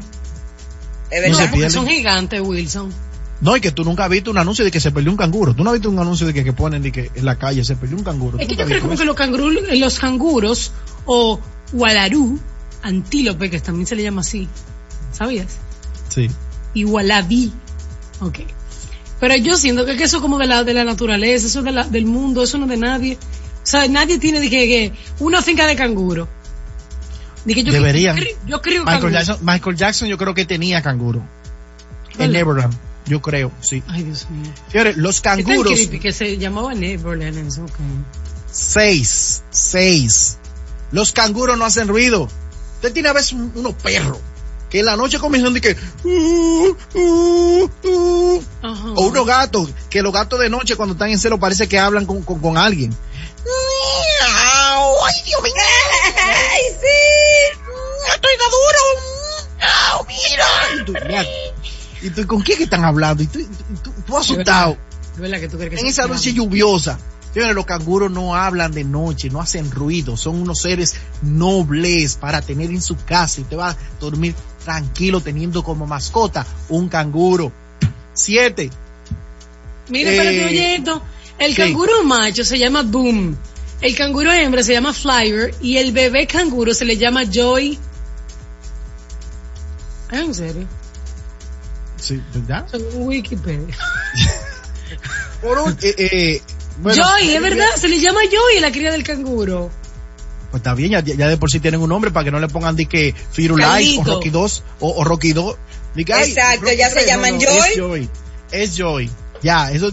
Es No No, se verdad. porque pierden. son gigantes, Wilson. No, y que tú nunca has visto un anuncio de que se perdió un canguro. Tú no has visto un anuncio de que, que ponen de que en la calle se perdió un canguro. Es ¿Tú que yo creo como eso? que los canguros, los canguros o gualarú, antílope, que también se le llama así. ¿Sabías? Sí. Y gualabí. Ok. Pero yo siento que, eso como de la, de la naturaleza, eso de la, del mundo, eso no es de nadie. O sea, nadie tiene de que, que una finca de canguro. De que yo, Deberían. Yo, creo- yo creo Michael canguro. Jackson, Michael Jackson yo creo que tenía canguro. En. Neverland. Yo creo, sí. Ay, Dios mío. Señores, los Es canguros, creepy que se llamaba Neverland. eso, ok. seis, seis. Los canguros no hacen ruido. Usted tiene a veces un- unos perros que en la noche comienzan de que, "Uh, uh, uh". O unos gatos, que los gatos de noche cuando están en celo parece que hablan con, con, con alguien. Miau, Ay, Dios mío. Ay, sí. Estoy duro. Miau, mira. Y tú, mira, ¿Y tú con quién que están hablando? Y tú, tú, y tú- tú asustado. Es verdad que tú crees que En esa noche lluviosa. Señores, los canguros no hablan de noche, no hacen ruido, son unos seres nobles para tener en su casa y usted va a dormir tranquilo teniendo como mascota un canguro. Siete. Mira, Eh, oye esto. El canguro macho se llama Boom. El canguro hembra se llama Flyer. Y el bebé canguro se le llama Joy. Ah, ¿En serio? Sí, ¿verdad? Según Wikipedia. [laughs] Por un, eh, eh, bueno, Joy, es verdad, se le llama Joy la cría del canguro. Pues está bien, ya, ya de por sí tienen un nombre para que no le pongan de que Firulais o. Rocky 2 o, o Rocky 2. Di que, ay, Exacto, Rocky ya se 3. llaman Es Joy. Joy. Es Joy. Ya, eso.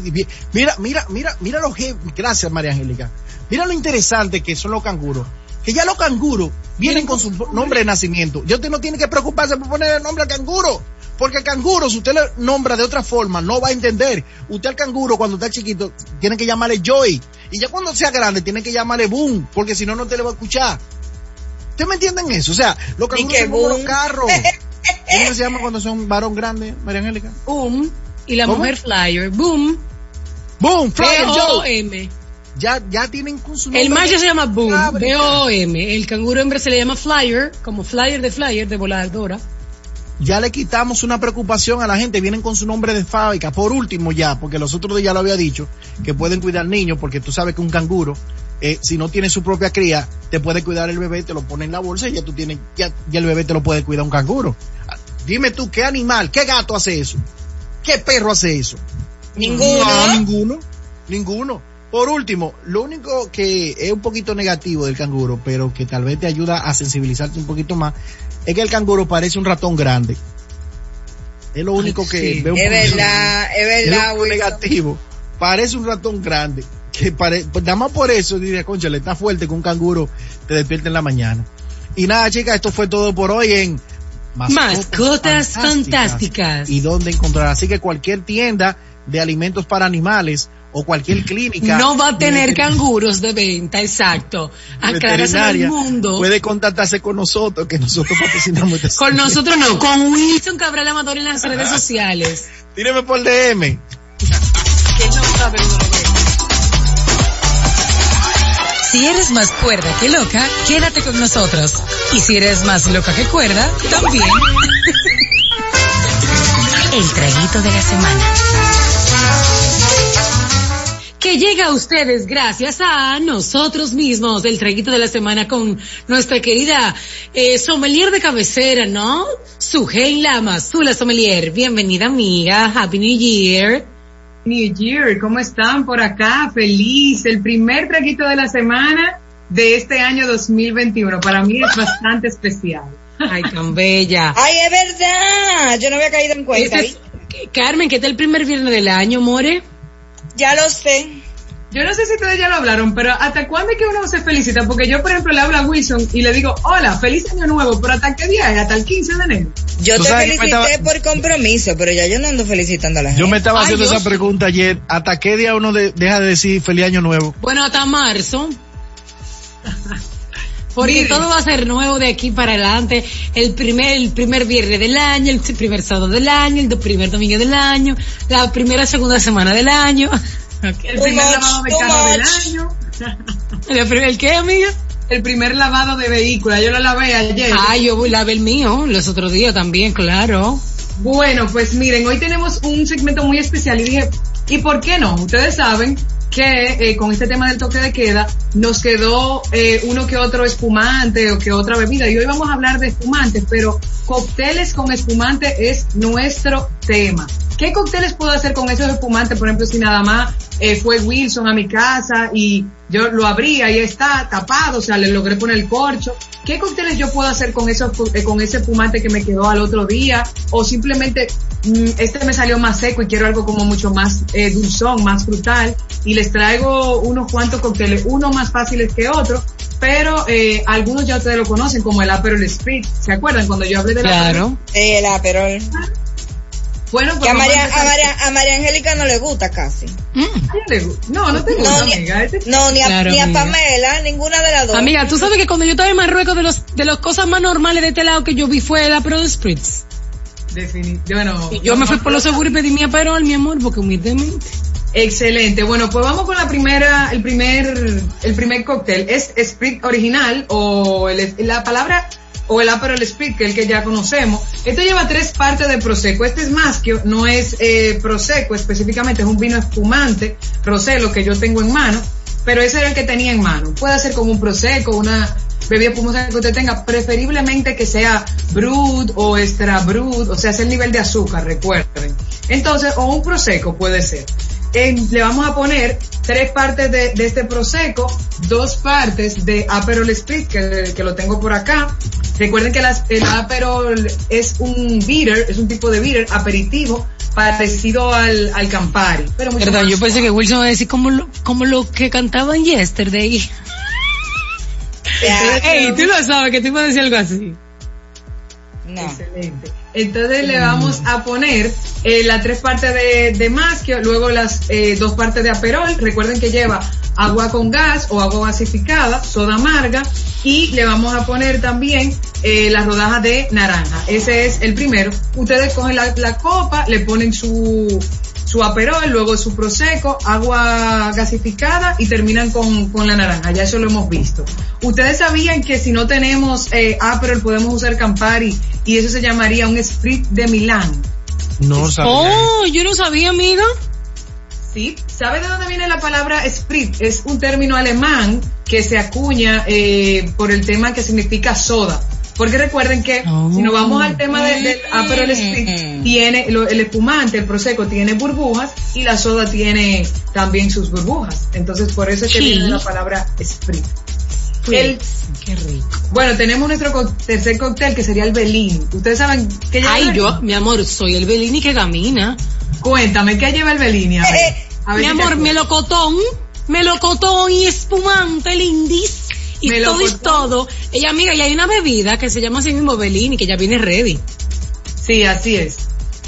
Mira, mira, mira, mira lo que, gracias María Angélica. Mira lo interesante que son los canguros. Que ya los canguros vienen con su nombre de nacimiento. Usted no tiene que preocuparse por poner el nombre al canguro. Porque el canguro, si usted le nombra de otra forma, no va a entender. Usted al canguro, cuando está chiquito, tiene que llamarle Joy. Y ya cuando sea grande, tiene que llamarle Boom. Porque si no, no te le va a escuchar. ¿Ustedes me entienden eso? O sea, los canguros son como los carros. [laughs] ¿Cómo se llama cuando son varón grande, María Angélica? Boom. Y la ¿Cómo? mujer Flyer. Boom. Boom, Flyer. B-O-M. Ya, ya tienen con su nombre. El macho se llama Boom. B-O-M. El canguro hembra se le llama Flyer. Como Flyer de Flyer, de voladora. Ya le quitamos una preocupación a la gente, vienen con su nombre de fábrica. Por último ya, porque los otros días ya lo había dicho, que pueden cuidar niños, porque tú sabes que un canguro, eh, si no tiene su propia cría, te puede cuidar el bebé, te lo pone en la bolsa y ya tú tienes, ya, ya el bebé te lo puede cuidar un canguro. Ah, Dime tú, ¿qué animal, qué gato hace eso? ¿Qué perro hace eso? Ninguno. No, ninguno. Ninguno. Por último, lo único que es un poquito negativo del canguro, pero que tal vez te ayuda a sensibilizarte un poquito más, es que el canguro parece un ratón grande. Es lo único que sí. veo un Es verdad, es es verdad, Wilson. negativo. Parece un ratón grande. Que pare, pues nada más por eso, diría, concha, le está fuerte que un canguro te despierte en la mañana. Y nada, chicas, esto fue todo por hoy en Mascotas Fantásticas. Y dónde encontrar. Así que cualquier tienda de alimentos para animales o cualquier clínica. No va a tener de- canguros de venta, exacto. Acláraselo al mundo. Puede contactarse con nosotros, que nosotros patrocinamos [laughs] este Con nosotros no, con Wilson Cabral Amador en las redes sociales. Tíreme por DM. Que no sabe uno lo que- Si eres más cuerda que loca, quédate con nosotros. Y si eres más loca que cuerda, también. [laughs] El traguito de la semana. Que llega a ustedes gracias a nosotros mismos, el traguito de la semana con nuestra querida eh, sommelier de cabecera, ¿no? Sujei Lama, Zula Sommelier. Bienvenida amiga, Happy New Year. New Year, ¿cómo están por acá? Feliz, el primer traguito de la semana de este año 2021. Para mí es bastante especial. Ay, tan bella. Ay, es verdad. Yo no había caído en cuenta. Este es- Carmen, ¿qué tal el primer viernes del año, More? Ya lo sé. Yo no sé si ustedes ya lo hablaron, pero ¿hasta cuándo es que uno se felicita? Porque yo, por ejemplo, le hablo a Wilson y le digo, hola, feliz año nuevo, pero ¿hasta qué día es? ¿Hasta el 15 de enero? Yo te felicité estaba- por compromiso, pero ya yo no ando felicitando a la gente. Yo me estaba Ay, haciendo esa sí. pregunta ayer. ¿Hasta qué día uno de- deja de decir feliz año nuevo? Bueno, hasta marzo. Porque Miren. todo va a ser nuevo de aquí para adelante. El primer, el primer viernes del año, el primer sábado del año, el primer domingo del año, la primera segunda semana del año. [laughs] El primer much, lavado de carro del año. [laughs] ¿El, primer- el qué, amiga? El primer lavado de vehículo. Yo lo lavé ayer. Ah, yo lavé el mío los otros días también, claro. Bueno, pues miren, hoy tenemos un segmento muy especial y dije, ¿y por qué no? Ustedes saben que eh, con este tema del toque de queda nos quedó eh, uno que otro espumante o que otra bebida y hoy vamos a hablar de espumantes, pero cócteles con espumante es nuestro tema. ¿Qué cócteles puedo hacer con esos espumantes? Por ejemplo, si nada más eh, fue Wilson a mi casa y yo lo abrí, ahí está, tapado, o sea, le logré poner el corcho. ¿Qué cócteles yo puedo hacer con esos, eh, con ese espumante que me quedó al otro día? O simplemente, mm, este me salió más seco y quiero algo como mucho más eh, dulzón, más frutal. Y les traigo unos cuantos cócteles, unos más fáciles que otros, pero eh, algunos ya ustedes lo conocen, como el Aperol Spritz. ¿Se acuerdan cuando yo hablé del Aperol? Claro. El Aperol. Bueno, pues Que a María, a María, a María Angélica no le gusta casi. Mm. No, no te gusta, No, ni, amiga. Este- no, ni a, Claro, ni a. Pamela, ninguna de las dos. Amiga, tú sabes que cuando yo estaba en Marruecos, de los de las cosas más normales de este lado que yo vi fue la Pro Spritz. defini- bueno, yo me fui por lo seguro y pedí mi aperol, mi amor, porque humildemente. Excelente. Bueno, pues vamos con la primera, el primer, el primer cóctel. Es Sprit original o el- la palabra o el Aperol Sprit, que es el que ya conocemos. Esto lleva tres partes de Prosecco. Este es más que no es eh, Prosecco específicamente, es un vino espumante, Rosé, lo que yo tengo en mano, pero ese era el que tenía en mano. Puede ser como un Prosecco, una bebida espumosa que usted tenga, preferiblemente que sea Brut o Extra Brut, o sea, es el nivel de azúcar, recuerden. Entonces, o un Prosecco puede ser. Eh, le vamos a poner tres partes de, de este Prosecco, dos partes de Aperol Spritz, que, que lo tengo por acá. Recuerden que las- el Aperol es un bitter, es un tipo de bitter aperitivo parecido al, al Campari. Pero mucho Perdón, más yo pensé que Wilson iba a decir como lo, como lo que cantaban yesterday. [laughs] Ey, tú lo sabes que te iba a decir algo así. no. Excelente. Entonces le vamos a poner eh, las tres partes de, de Maschio, luego las eh, dos partes de Aperol. Recuerden que lleva agua con gas o agua gasificada, soda amarga y le vamos a poner también eh, las rodajas de naranja. Ese es el primero. Ustedes cogen la, la copa, le ponen su su aperol, luego su prosecco, agua gasificada y terminan con, con la naranja. Ya eso lo hemos visto. Ustedes sabían que si no tenemos eh, aperol podemos usar Campari y eso se llamaría un Sprit de Milán. No sabía. Oh, yo no sabía, amiga. ¿Sí? ¿Sabe de dónde viene la palabra Sprit? Es un término alemán que se acuña eh, por el tema que significa soda. Porque recuerden que Oh. si nos vamos al tema de- del Aperol Spritz, tiene lo- el espumante, el prosecco tiene burbujas y la soda tiene también sus burbujas. Entonces por eso es que Sí. viene la palabra Sprit. El- Qué rico. bueno, tenemos nuestro co- tercer cóctel que sería el Belín. Ustedes saben qué lleva el Ay, yo, mi amor, soy el Bellini que camina. Cuéntame, ¿qué lleva el Belini? A ver, [laughs] a ver Mi amor, melocotón, melocotón y espumante lindis. Y todo y todo. Ella, amiga, y hay una bebida que se llama así mismo Bellini, que ya viene ready. Sí, así es.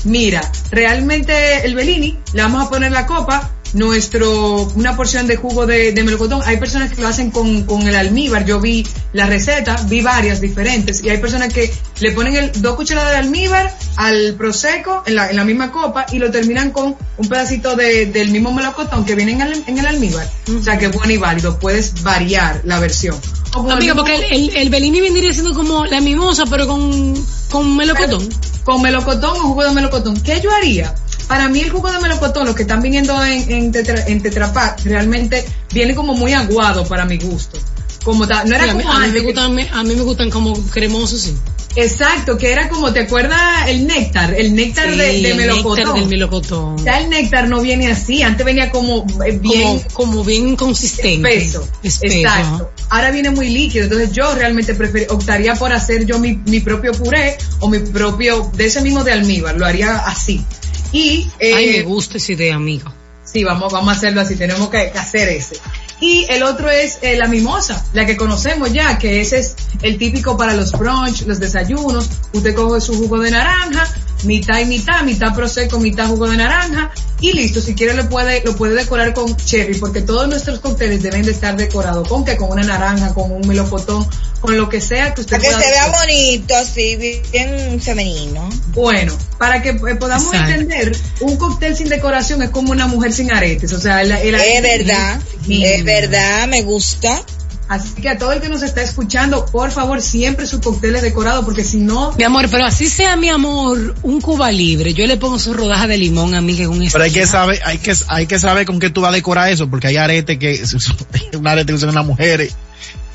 Mira, realmente el Bellini, le vamos a poner la copa, nuestro, una porción de jugo de, de melocotón. Hay personas que lo hacen con, con el almíbar. Yo vi la receta, vi varias diferentes. Y hay personas que le ponen el, dos cucharadas de almíbar al prosecco en la, en la misma copa y lo terminan con un pedacito de, del mismo melocotón que viene en el, en el almíbar. O sea que es bueno y válido. Puedes variar la versión. O con el Amiga, porque el, el, el Bellini vendría siendo como la mimosa, pero con, con melocotón. con melocotón o jugo de melocotón. ¿Qué yo haría? Para mí el jugo de melocotón, lo que están viniendo en, en, tetra, en Tetra Pak, realmente viene como muy aguado para mi gusto. Como ta- no era Sí, a, mí, como a mí me antes que- gustan, me- a mí me gustan como cremosos, sí. Exacto, que era como, ¿te acuerdas el néctar? El néctar Sí, de, de el melocotón. néctar del melocotón. Ya el néctar no viene así, antes venía como eh, bien Como, como bien consistente. espeso. Espeso, Exacto. Ahora viene muy líquido, entonces yo realmente prefer- optaría por hacer yo mi, mi propio puré o mi propio, de ese mismo de almíbar, lo haría así. Y, eh, Ay, me gusta esa idea, amiga. Sí, vamos, vamos a hacerlo así, tenemos que, que hacer ese. Y el otro es eh, la mimosa, la que conocemos ya, que ese es el típico para los brunch, los desayunos. Usted coge su jugo de naranja, mitad y mitad, mitad prosecco, mitad jugo de naranja, y listo. Si quiere lo puede, lo puede decorar con cherry, porque todos nuestros cócteles deben de estar decorados. ¿Con qué? Con una naranja, con un melocotón, con lo que sea que usted Para que pueda se vea decorar. bonito, así, bien femenino. Bueno, para que eh, podamos Exacto. entender, un cóctel sin decoración es como una mujer sin aretes, o sea, el, el Es verdad, es verdad, me gusta. Así que a todo el que nos está escuchando, por favor, siempre su cóctel es decorado, porque si no, Mi amor, pero así sea mi amor, un Cuba libre, yo le pongo su rodaja de limón, amiga, en un Pero hay que saber, hay que, hay que saber con qué tú vas a decorar eso, porque hay aretes que, [laughs] un arete que usan las mujeres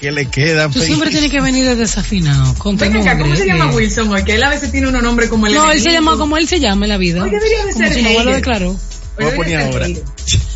que le quedan. Tú feísimos. siempre tienes que venir de desafinado, con tu Ven acá, ¿cómo se nombre, llama. Wilson hoy? Que él a veces tiene unos nombres como el No, él se enemigo. llama como él se llama en la vida. Hoy debería de Como ser su mamá lo declaró. Voy a poner ahora. [laughs]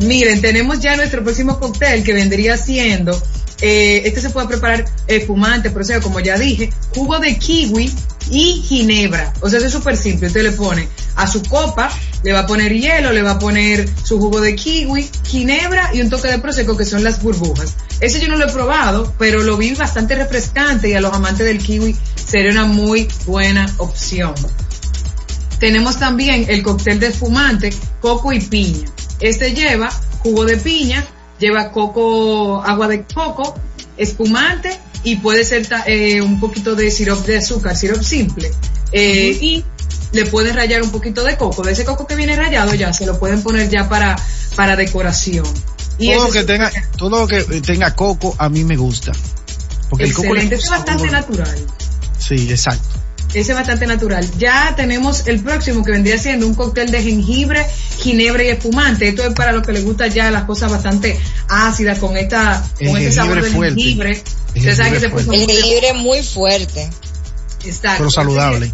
Miren, tenemos ya nuestro próximo cóctel que vendría siendo, eh, este se puede preparar espumante, prosecco, como ya dije, jugo de kiwi y ginebra. O sea, eso es súper simple. Usted le pone a su copa, le va a poner hielo, le va a poner su jugo de kiwi, ginebra y un toque de prosecco que son las burbujas. Ese yo no lo he probado, pero lo vi bastante refrescante y a los amantes del kiwi sería una muy buena opción. Tenemos también el cóctel de espumante, coco y piña. Este lleva jugo de piña, lleva coco, agua de coco, espumante y puede ser eh, un poquito de sirope de azúcar, sirope simple. Eh, Y le pueden rayar un poquito de coco. De ese coco que viene rayado ya se lo pueden poner ya para, para decoración. Y todo lo que tenga, todo lo que tenga coco a mí me gusta. Porque el coco excelente, es bastante natural. Sí, exacto. Ese es bastante natural. Ya tenemos el próximo que vendría siendo un cóctel de jengibre, ginebra y espumante. Esto es para los que les gusta ya las cosas bastante ácidas con esta, El con este sabor jengibre del fuerte. jengibre. El sabe que jengibre se puso. El jengibre muy fuerte. Exacto. Pero saludable.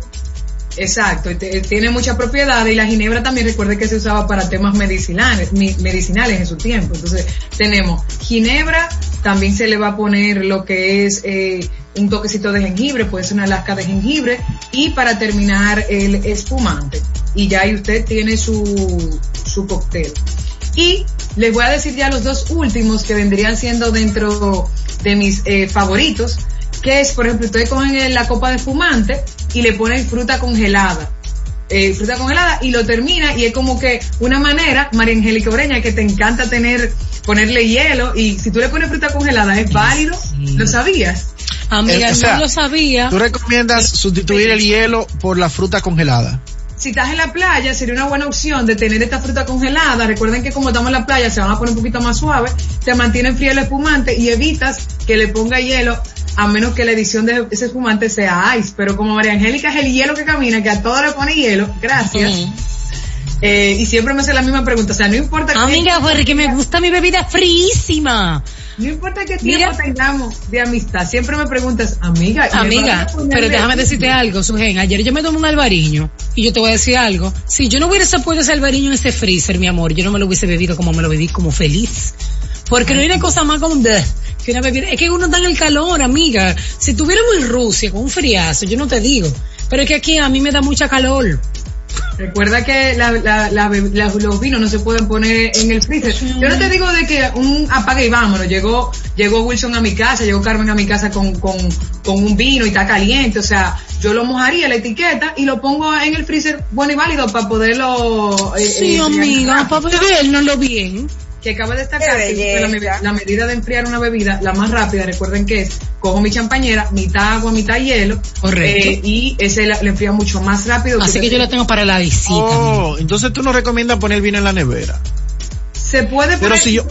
Exacto, tiene muchas propiedades y la ginebra también recuerde que se usaba para temas medicinales, medicinales en su tiempo. Entonces tenemos ginebra, también se le va a poner lo que es eh, un toquecito de jengibre, puede ser una lasca de jengibre y para terminar el espumante. Y ya ahí usted tiene su, su cóctel. Y les voy a decir ya los dos últimos que vendrían siendo dentro de mis eh, favoritos, que es, por ejemplo, ustedes cogen la copa de espumante y le ponen fruta congelada. Eh, fruta congelada y lo termina y es como que una manera, María Angélica Oreña, que te encanta tener, ponerle hielo y si tú le pones fruta congelada es válido, ¿lo sabías? Amiga, Eh, o sea, no lo sabía. ¿Tú recomiendas sustituir el hielo por la fruta congelada? Si estás en la playa, sería una buena opción de tener esta fruta congelada. Recuerden que como estamos en la playa, se van a poner un poquito más suave, te mantiene frío el espumante y evitas que le ponga hielo, a menos que la edición de ese espumante sea ice. Pero como María Angélica es el hielo que camina, que a todo le pone hielo, gracias. Eh, y siempre me hace la misma pregunta, o sea, no importa Amiga, qué, porque me gusta mi bebida fríísima. no importa qué tiempo Mira. tengamos de amistad, siempre me preguntas, amiga, ¿y me Amiga, pero déjame de- decirte algo, Sugen. Ayer yo me tomé un albariño y yo te voy a decir algo. Si yo no hubiese puesto ese albariño en ese freezer, mi amor, yo no me lo hubiese bebido como me lo bebí, como feliz. Porque no hay una cosa más como de que una bebida. Es que uno está en el calor, amiga. Si tuviéramos en Rusia con un friazo, yo no te digo. Pero es que aquí a mí me da mucha calor. Recuerda que la- la- los vinos no se pueden poner en el freezer. Yo no te digo de que un apague y vámonos. Llegó, llegó Wilson a mi casa, llegó Carmen a mi casa con, con, con un vino y está caliente. O sea, yo lo mojaría la etiqueta y lo pongo en el freezer bueno y válido para poderlo. eh, Sí, eh, amiga, para bebernoslo bien. Que acaba de destacar que la, la medida de enfriar una bebida, la más rápida, recuerden que es, cojo mi champañera, mitad agua, mitad hielo, Correcto. eh, y ese la, le enfría mucho más rápido. Así que yo la tengo para la visita. Oh, entonces tú no recomiendas poner vino en la nevera. Se puede Pero poner- si yo,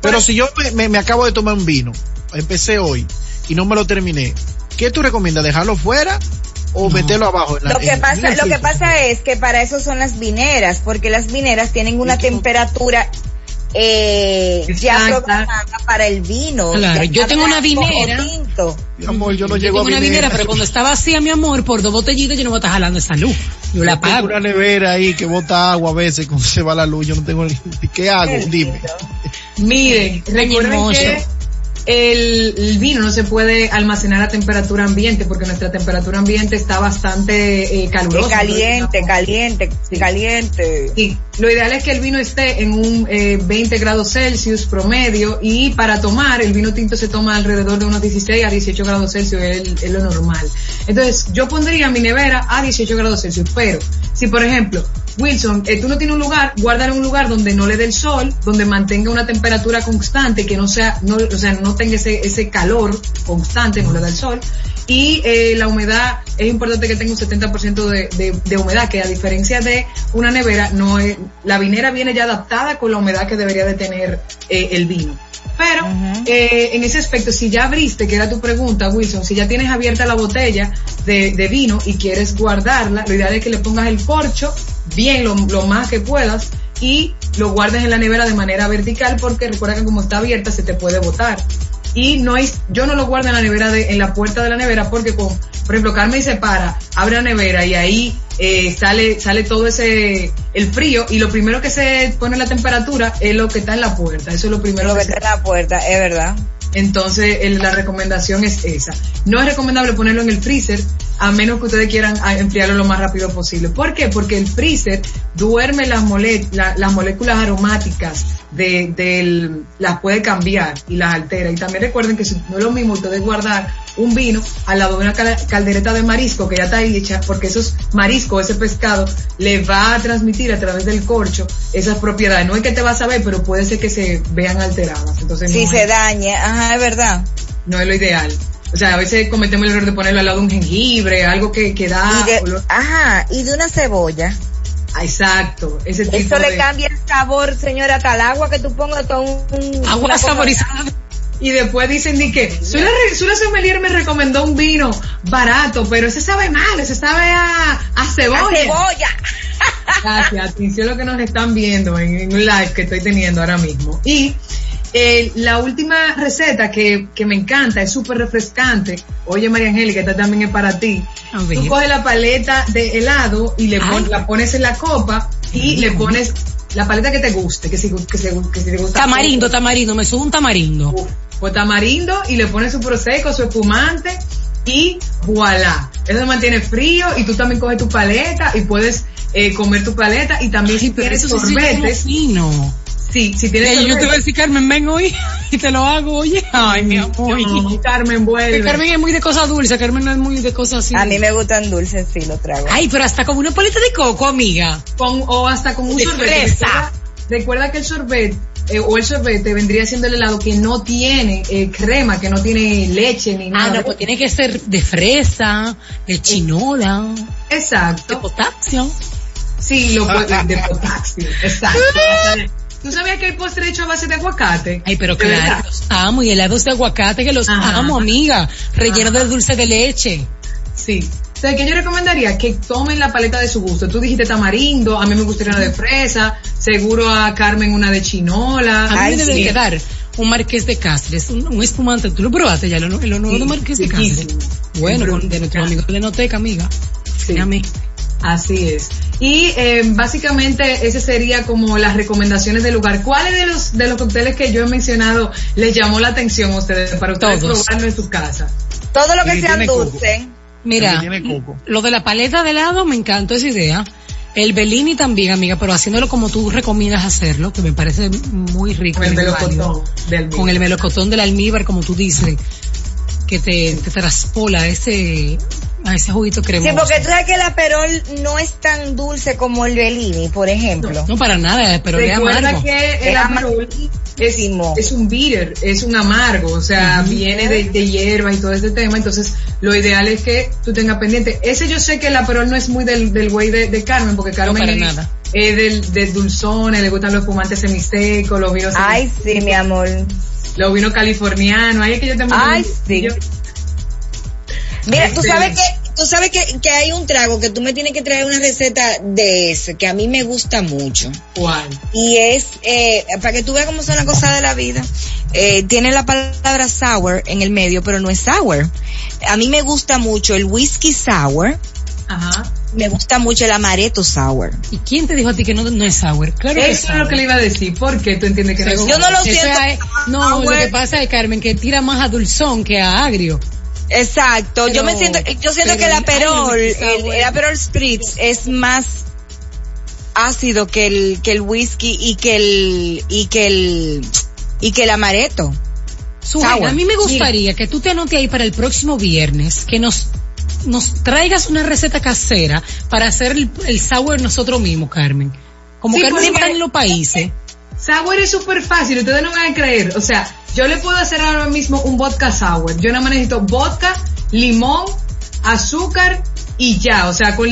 pero si yo me, me- me acabo de tomar un vino, empecé hoy y no me lo terminé, ¿qué tú recomiendas? ¿Dejarlo fuera o meterlo abajo? En la, Lo que en- pasa, en lo que pasa es que para eso son las vineras, porque las vineras tienen una temperatura eh, ya para el vino. Claro, yo tengo una vinera. tinto. Mi amor, yo no Yo llego tengo a una vinera. vinera, pero cuando está vacía, mi amor, por dos botellitas yo no voy a estar jalando esa luz. Yo la Yo tengo una nevera ahí que bota agua a veces cuando se va la luz, yo no tengo ni- ¿qué hago? Dime. Miren, recuerden hermoso. que el, el vino no se puede almacenar a temperatura ambiente porque nuestra temperatura ambiente está bastante eh, Es calurosa. caliente, caliente, caliente. Sí, lo ideal es que el vino esté en un eh, 20 grados Celsius promedio y para tomar el vino tinto se toma alrededor de unos 16 a 18 grados Celsius, es, es lo normal. Entonces yo pondría mi nevera a 18 grados Celsius, pero si por ejemplo, Wilson, eh, tú no tienes un lugar, guárdalo en un lugar donde no le dé el sol, donde mantenga una temperatura constante, que no sea, no, o sea, no tenga ese, ese calor constante, no le da el sol. Y eh, la humedad, es importante que tenga un 70% de, de, de humedad, que a diferencia de una nevera, no es, la vinera viene ya adaptada con la humedad que debería de tener eh, el vino. Pero eh, en ese aspecto, si ya abriste, que era tu pregunta, Wilson, si ya tienes abierta la botella de, de vino y quieres guardarla, lo ideal es que le pongas el corcho bien lo, lo más que puedas y lo guardes en la nevera de manera vertical porque recuerda que como está abierta se te puede botar. Y no hay, yo no lo guardo en la nevera de, en la puerta de la nevera porque con, por ejemplo, Carmen se para, abre la nevera y ahí eh, sale, sale todo ese, el frío y lo primero que se pone la temperatura es lo que está en la puerta. Eso es lo primero Lo que que se está en la puerta, es verdad. Entonces, la recomendación es esa. No es recomendable ponerlo en el freezer, a menos que ustedes quieran ah, enfriarlo lo más rápido posible. ¿Por qué? Porque el freezer duerme las, mole- la- las moléculas aromáticas de, del, las puede cambiar y las altera. Y también recuerden que no es lo mismo ustedes guardar un vino al lado de una cal- caldereta de marisco que ya está hecha, porque esos mariscos, ese pescado, le va a transmitir a través del corcho esas propiedades. No es que te vas a ver, pero puede ser que se vean alteradas. Entonces, Si no se es- dañe, ajá, es verdad. no es lo ideal. O sea, a veces cometemos el error de ponerlo al lado de un jengibre, algo que, que da y de, olor- ajá, y de una cebolla. Ah, Exacto, ese tipo Eso de... le cambia el sabor, señora, hasta el agua que tú pongas todo un... Agua saborizada. Y después dicen ni que, Sula, Sula Sommelier me recomendó un vino barato, pero ese sabe mal, ese sabe a, a A cebolla. cebolla. Gracias, atención a lo que nos están viendo en, un live que estoy teniendo ahora mismo. Y eh, la última receta que, que me encanta, es súper refrescante. Oye, María Angélica, esta también es para ti. Tú coges la paleta de helado y le pon- la pones en la copa y le pones la paleta que te guste, que si, que si- que si te gusta. Tamarindo, tamarindo, me subo un tamarindo. Uf, Pues tamarindo y le pones su prosecco, su espumante y voilà. Eso se mantiene frío y tú también coges tu paleta y puedes eh, comer tu paleta y también Ay, si pero tienes sorbetes, fino. sí, si tienes Ey, yo te voy a decir, Carmen, ven hoy [laughs] y te lo hago, oye. Ay, mi amor. no, Carmen Que vuelve. Carmen es muy de cosas dulces, Carmen no es muy de cosas así. A mí me gustan dulces, sí, lo trago. Ay, pero hasta como una paleta de coco, amiga. Con, o hasta con un De sorbete. fresa. Recuerda, recuerda que el sorbet eh, o el sorbete vendría siendo el helado que no tiene eh, crema, que no tiene leche ni nada. Ah, no, pues tiene que ser de fresa, de chinola, de Exacto. potasio. Sí, lo [laughs] de potasio. Exacto. [laughs] ¿Tú sabías que hay postre hecho a base de aguacate? Ay, pero De claro, los amo. Y helados de aguacate que los Ajá. amo, amiga. Relleno de dulce de leche. Sí. O sea, que yo recomendaría que tomen la paleta de su gusto. Tú dijiste tamarindo, a mí me gustaría una de fresa, seguro a Carmen una de chinola. A mí Ay, me debe sí. quedar un marqués de Cáceres, un, un espumante. ¿Tú lo probaste ya, lo, lo nuevo Sí, de marqués de. Cáceres? Bueno, con- de nuestro amigo de Noteca, amiga. Sí. A mí. Así es. Y eh, básicamente ese sería como las recomendaciones del lugar. ¿Cuáles de los de los cócteles que yo he mencionado les llamó la atención a ustedes para ustedes Todos. probarlo en su casa? Todo lo que sea coco. Mira, tiene coco. lo de la paleta de helado me encantó esa idea. El Bellini también, amiga, pero haciéndolo como tú recomiendas hacerlo, que me parece muy rico. Con el melocotón de almíbar. Con el melocotón del almíbar, como tú dices, que te, te traspola ese, a ese juguito Sí, cremoso. porque tú sabes que el aperol no es tan dulce como el Bellini, por ejemplo. No, para nada, pero es Recuerda amargo. que el Es amargol es, es un bitter, es un amargo, o sea, viene de, de hierbas y todo este tema, entonces lo ideal es que tú tengas pendiente. Ese yo sé que el aperol no es muy del, del güey de, de Carmen, porque Carmen para es, nada. es del, del le gustan los fumantes semistecos, los vinos, Ay, sí, mi amor. los vinos californianos, ahí es que yo también... Ay, sí. yo- Mira, tú Excelente. sabes que, tú sabes que, que hay un trago que tú me tienes que traer una receta de ese, que a mí me gusta mucho. ¿Cuál? Y es, eh, para que tú veas cómo son las cosas de la vida, eh, tiene la palabra sour en el medio, pero no es sour. A mí me gusta mucho el whisky sour, Ajá. me gusta mucho el amaretto sour. ¿Y quién te dijo a ti que no, no es sour? Claro que Eso es lo sour. que le iba a decir, ¿por qué tú entiendes que no es. Yo no lo siento es- no, sour. lo que pasa es, Carmen, que tira más a dulzón que a agrio. Exacto, yo me siento, yo siento que el aperol, el el, aperol spritz es más ácido que el, que el whisky y que el, y que el, y que el amaretto. Suena, a mí me gustaría que tú te anotes ahí para el próximo viernes, que nos nos traigas una receta casera para hacer el, el sour nosotros mismos, Carmen. Como Sí, Carmen está en los países. Sour es súper fácil, ustedes no van a creer. O sea, yo le puedo hacer ahora mismo un vodka sour. Yo nada más necesito vodka, limón, azúcar y ya. O sea, con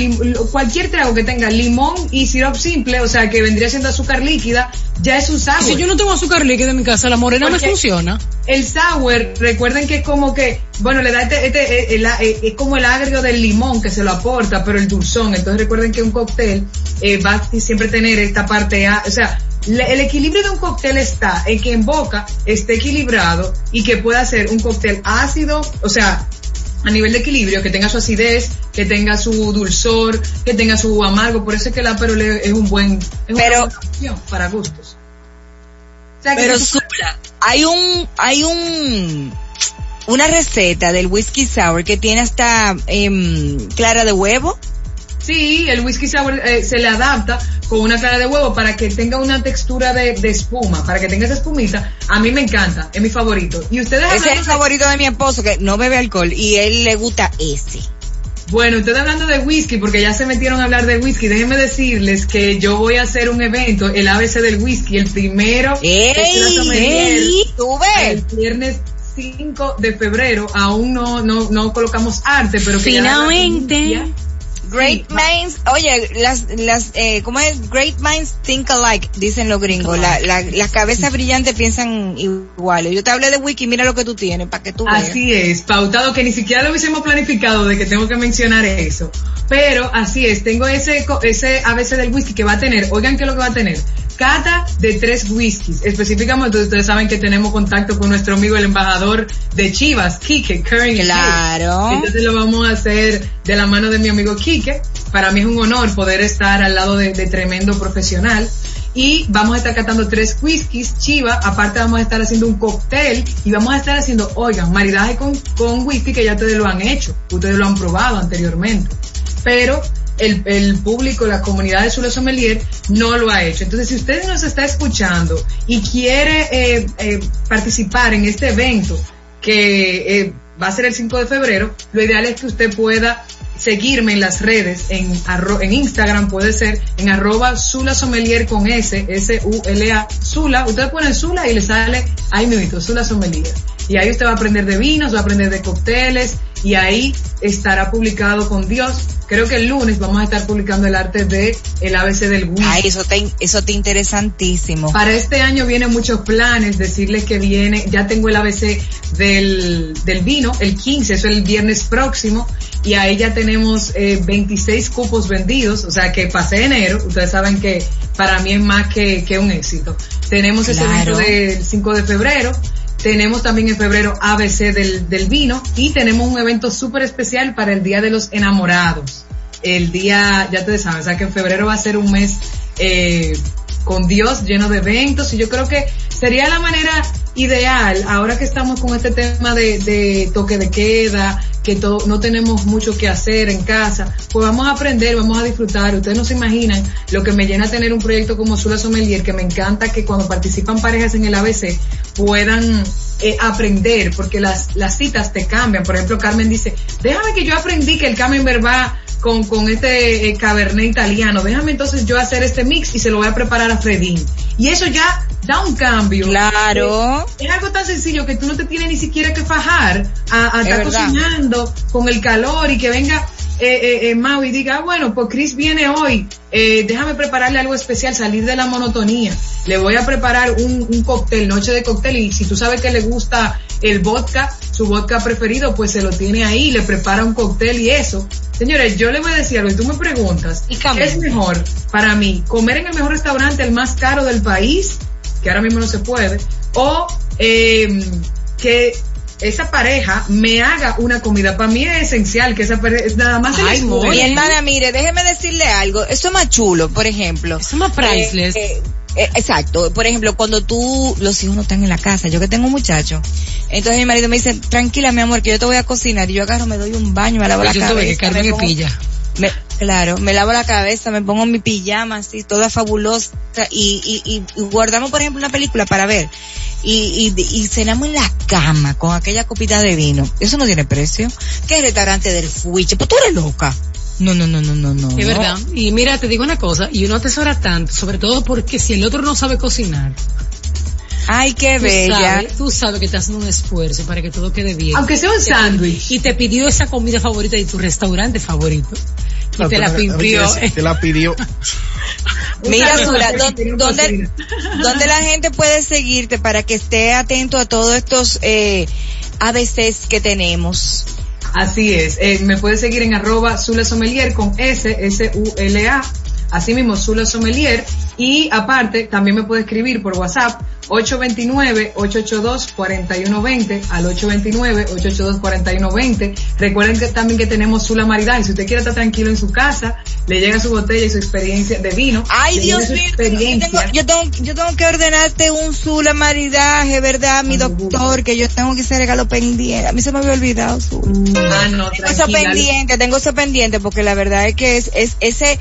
cualquier trago que tenga limón y sirope simple, o sea, que vendría siendo azúcar líquida, ya es un sour. Si yo no tengo azúcar líquida en mi casa, la morena me Porque- funciona. El sour, recuerden que es como que, bueno, le da este, este eh, el- eh, es como el agrio del limón que se lo aporta, pero el dulzón. Entonces recuerden que un cóctel eh, va a siempre tener esta parte, a- o sea, el equilibrio de un cóctel está en que en boca esté equilibrado y que pueda ser un cóctel ácido, o sea, a nivel de equilibrio, que tenga su acidez, que tenga su dulzor, que tenga su amargo. Por eso es que el aperol es un buen, es una Pero- buena opción para gustos. O sea, que Pero Zula, hay un, hay un, una receta del whisky sour que tiene hasta em, clara de huevo. Sí, el whisky sour eh, se le adapta con una clara de huevo para que tenga una textura de, de espuma, para que tenga esa espumita. A mí me encanta, es mi favorito. Y ustedes Ese es el favorito de mi esposo que no bebe alcohol y él le gusta ese. Bueno, ustedes hablando de whisky, porque ya se metieron a hablar de whisky, déjenme decirles que yo voy a hacer un evento, el ABC del whisky, el primero ¡Ey! ¡Ey! ¿Tú el viernes 5 de febrero. Aún no, no, no colocamos arte, pero que Finalmente. Great minds, oye, las, las, eh, ¿cómo es? Great minds think alike, dicen los gringos. La, la, las cabezas brillantes piensan iguales. Yo te hablé de wiki, mira lo que tú tienes, para que tú veas. Así es, pautado que ni siquiera lo hubiésemos planificado de que tengo que mencionar eso. Pero así es, tengo ese, ese ABC del whisky que va a tener, oigan qué es lo que va a tener. Cata de tres whiskies. Específicamente, ustedes saben que tenemos contacto con nuestro amigo el embajador de Chivas, Quique, Curry. Claro. Entonces lo vamos a hacer de la mano de mi amigo Quique. Para mí es un honor poder estar al lado de, de tremendo profesional. Y vamos a estar catando tres whiskies, chiva, aparte vamos a estar haciendo un cóctel y vamos a estar haciendo, oigan, maridaje con, con whisky que ya ustedes lo han hecho, ustedes lo han probado anteriormente. Pero el, el público, la comunidad de Sula Sommelier no lo ha hecho. Entonces, si usted nos está escuchando y quiere eh, eh, participar en este evento que eh, va a ser el 5 de febrero, lo ideal es que usted pueda seguirme en las redes, en, arro- en Instagram puede ser, en arroba Sula Sommelier con S, S-U-L-A, Sula, usted pone Sula y le sale ahí mismo, Sula Sommelier. Y ahí usted va a aprender de vinos, va a aprender de cócteles y ahí estará publicado con Dios. Creo que el lunes vamos a estar publicando el arte de el ABC del whisky. Ay, eso te, eso te interesantísimo. Para este año vienen muchos planes, decirles que viene, ya tengo el ABC del, del vino, el 15, eso es el viernes próximo, y ahí ya tenemos eh, 26 cupos vendidos, o sea que pasé enero, ustedes saben que para mí es más que, que un éxito. Tenemos ese evento del 5 de febrero, tenemos también en febrero ABC del, del vino y tenemos un evento súper especial para el Día de los Enamorados. El día, ya ustedes saben, o sea que en febrero va a ser un mes eh, con Dios lleno de eventos y yo creo que sería la manera ideal, ahora que estamos con este tema de, de toque de queda, que todo, no tenemos mucho que hacer en casa, pues vamos a aprender, vamos a disfrutar. Ustedes no se imaginan lo que me llena tener un proyecto como Sula Sommelier, que me encanta que cuando participan parejas en el ABC puedan eh, aprender, porque las, las citas te cambian. Por ejemplo, Carmen dice, déjame que yo aprendí que el camembert va con, con este eh, cabernet italiano, déjame entonces yo hacer este mix y se lo voy a preparar a Fredín. Y eso ya da un cambio. Claro. Es algo tan sencillo que tú no te tienes ni siquiera que fajar a, a Es estar verdad. cocinando con el calor y que venga eh, eh, eh, Mau y diga, ah, bueno, pues Chris viene hoy, eh, déjame prepararle algo especial, salir de la monotonía. Le voy a preparar un, un cóctel, noche de cóctel, y si tú sabes que le gusta el vodka, su vodka preferido, pues se lo tiene ahí, le prepara un cóctel y eso. Señores, yo le voy a decir algo y tú me preguntas, Y ¿qué es mejor para mí? ¿Comer en el mejor restaurante, el más caro del país, que ahora mismo no se puede, o eh, que esa pareja me haga una comida? Para mí es esencial que esa pareja, nada más el Ay, muy Mi hermana, mire, déjeme decirle algo. Eso es más chulo, por ejemplo. Eso es más priceless. Eh, eh, eh, exacto. Por ejemplo, cuando tú, los hijos no están en la casa, yo que tengo un muchacho, entonces mi marido me dice, tranquila, mi amor, que yo te voy a cocinar. Y yo agarro, me doy un baño, me lavo la Yo tuve cabeza. que Carmen me pongo- pilla. me- claro, me lavo la cabeza, me pongo mi pijama así, toda fabulosa y, y, y- y guardamos, por ejemplo, una película para ver. Y, y, y cenamos en la cama con aquella copita de vino. Eso no tiene precio. ¿Qué restaurante del fuiche? Pues tú eres loca. No, no, no, no, no, no. Es verdad. Y mira, te digo una cosa, y uno atesora tanto, sobre todo porque si el otro no sabe cocinar, Ay, qué tú bella. sabes, tú sabes que estás haciendo un esfuerzo para que todo quede bien. Aunque sea un sándwich. Y te pidió esa comida favorita de tu restaurante favorito. Y te la pimpió. Te la pidió. Mira, Sura, ¿dónde, dónde, la gente puede seguirte para que esté atento a todos estos eh, ABCs que tenemos? Así es. Eh, me puedes seguir en arroba Zula Sommelier con S, S-U-L-A. Así mismo, Zula Sommelier. Y aparte, también me puede escribir por WhatsApp 829-882-4120 al 829-882-4120. Recuerden que también que tenemos Zula Maridaje. Si usted quiere estar tranquilo en su casa, le llega su botella y su experiencia de vino. Ay, Dios mío, yo tengo, yo, tengo, yo tengo que ordenarte un Zula maridaje, ¿verdad? Mi doctor, que yo tengo que hacer regalo pendiente. A mí se me había olvidado, Zula. Ah, no, Tengo eso pendiente, tengo eso pendiente, porque la verdad es que es, es ese,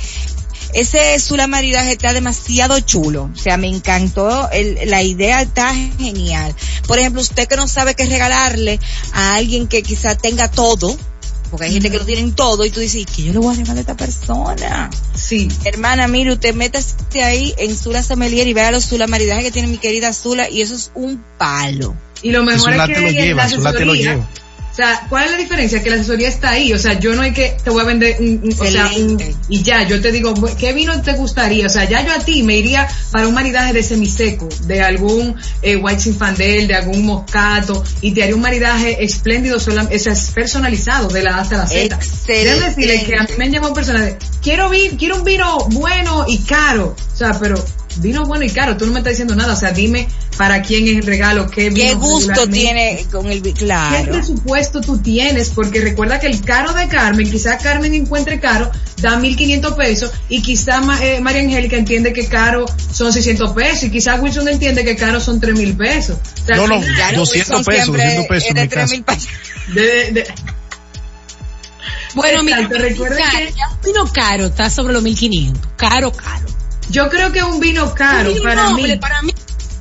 ese Zula maridaje está demasiado chulo. O sea, me encantó, el, la idea está genial. Por ejemplo, usted que no sabe qué regalarle a alguien que quizá tenga todo, porque hay gente que lo tienen todo, y tú dices, ¿y qué yo le voy a regalar a esta persona? Sí. Hermana, mire, usted métase ahí en Zula Sommelier y vea los Zula maridaje que tiene mi querida Zula, y eso es un palo. Y lo mejor Zula es que te lo lleva, te lo lleva. O sea, ¿cuál es la diferencia? Que la asesoría está ahí. O sea, yo no hay que, te voy a vender un, un- o sea, un- y ya, yo te digo, ¿qué vino te gustaría? O sea, ya yo a ti me iría para un maridaje de semiseco, de algún eh, White Zinfandel, de algún moscato, y te haría un maridaje espléndido, solam- o sea, es personalizado de la A hasta la Z. Excelente. Déjame decirle que a mí me han llamado personas de, quiero, vi- quiero un vino bueno y caro. O sea, pero vino bueno y caro, tú no me estás diciendo nada. O sea, dime para quién es el regalo, qué vino ¿Qué gusto tiene con el vi- ¿Qué Claro. presupuesto tú tienes? Porque recuerda que el caro de Carmen, quizá Carmen encuentre caro, da 1.500 pesos y quizá eh, María Angélica entiende que caro son 600 pesos y quizá Wilson entiende que caro son 3.000 pesos. O sea, No, no, Claro, 200 Wilson pesos, siempre 200 pesos es en de mi 3.000 pesos. de- de- Bueno, mira, caro, que- ya un vino caro está sobre los 1500. Caro, caro. Yo creo que un vino caro para noble, mí. para mí.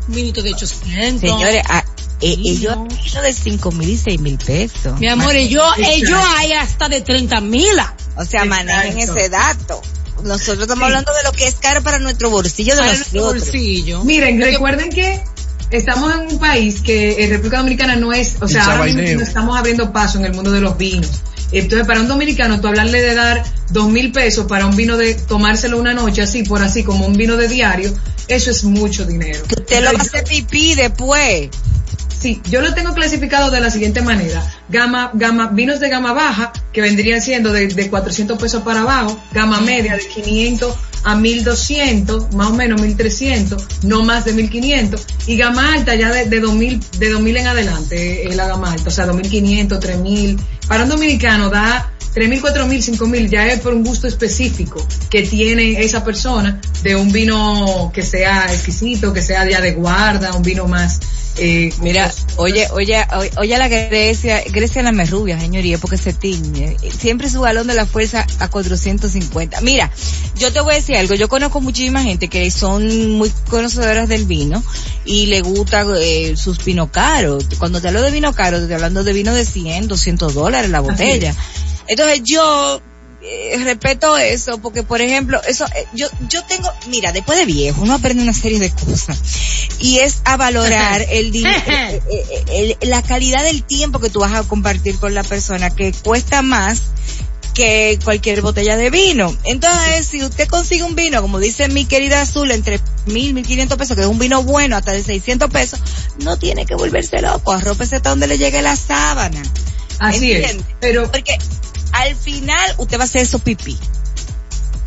Un vinito de 800. Señores, ah, eh, Sí, ellos no. eso de 5 mil y 6 mil pesos. Mi amor, ellos, ellos hay hasta de 30 mil. O sea, manejen ese dato. Nosotros estamos Sí. hablando de lo que es caro para nuestro bolsillo de Para nuestro nosotros. bolsillo. Miren, recuerden que estamos en un país que en República Dominicana no es, o sea, ahora mismo no estamos abriendo paso en el mundo de los vinos. Entonces, para un dominicano, tú hablarle de dar dos mil pesos para un vino de tomárselo una noche así, por así, como un vino de diario, eso es mucho dinero. Usted lo hacer pipí después. Sí, yo lo tengo clasificado de la siguiente manera. Gama, gama, vinos de gama baja, que vendrían siendo de, de 400 pesos para abajo, gama media de 500 a 1200, más o menos 1300, no más de 1500, y gama alta ya de, de 2000, de 2000 en adelante, es la gama alta, o sea, 2500, 3000. Para un dominicano da 3.000, 4.000, 5.000, ya es por un gusto específico que tiene esa persona de un vino que sea exquisito, que sea ya de guarda, un vino más eh, Mira, oye, oye, oye, oye a la Grecia, Grecia la merrubia, señoría, porque se tiñe. Siempre su balón de la fuerza a 450. Mira, yo te voy a decir algo, yo conozco muchísima gente que son muy conocedoras del vino y le gusta eh, sus vino caros. Cuando te hablo de vino caro, te estoy hablando de vino de 100, 200 dólares la botella. Entonces yo eh, respeto eso porque por ejemplo eso eh, yo yo tengo mira después de viejo uno aprende una serie de cosas y es a valorar [laughs] el, din- [laughs] eh, el- la calidad del tiempo que tú vas a compartir con la persona que cuesta más que cualquier botella de vino. Entonces, si usted consigue un vino, como dice mi querida Azul, entre mil, mil quinientos pesos, que es un vino bueno, hasta de 600 pesos, no tiene que volverse loco, arrópese hasta donde le llegue la sábana. Así es. Pero Porque al final usted va a hacer eso pipí.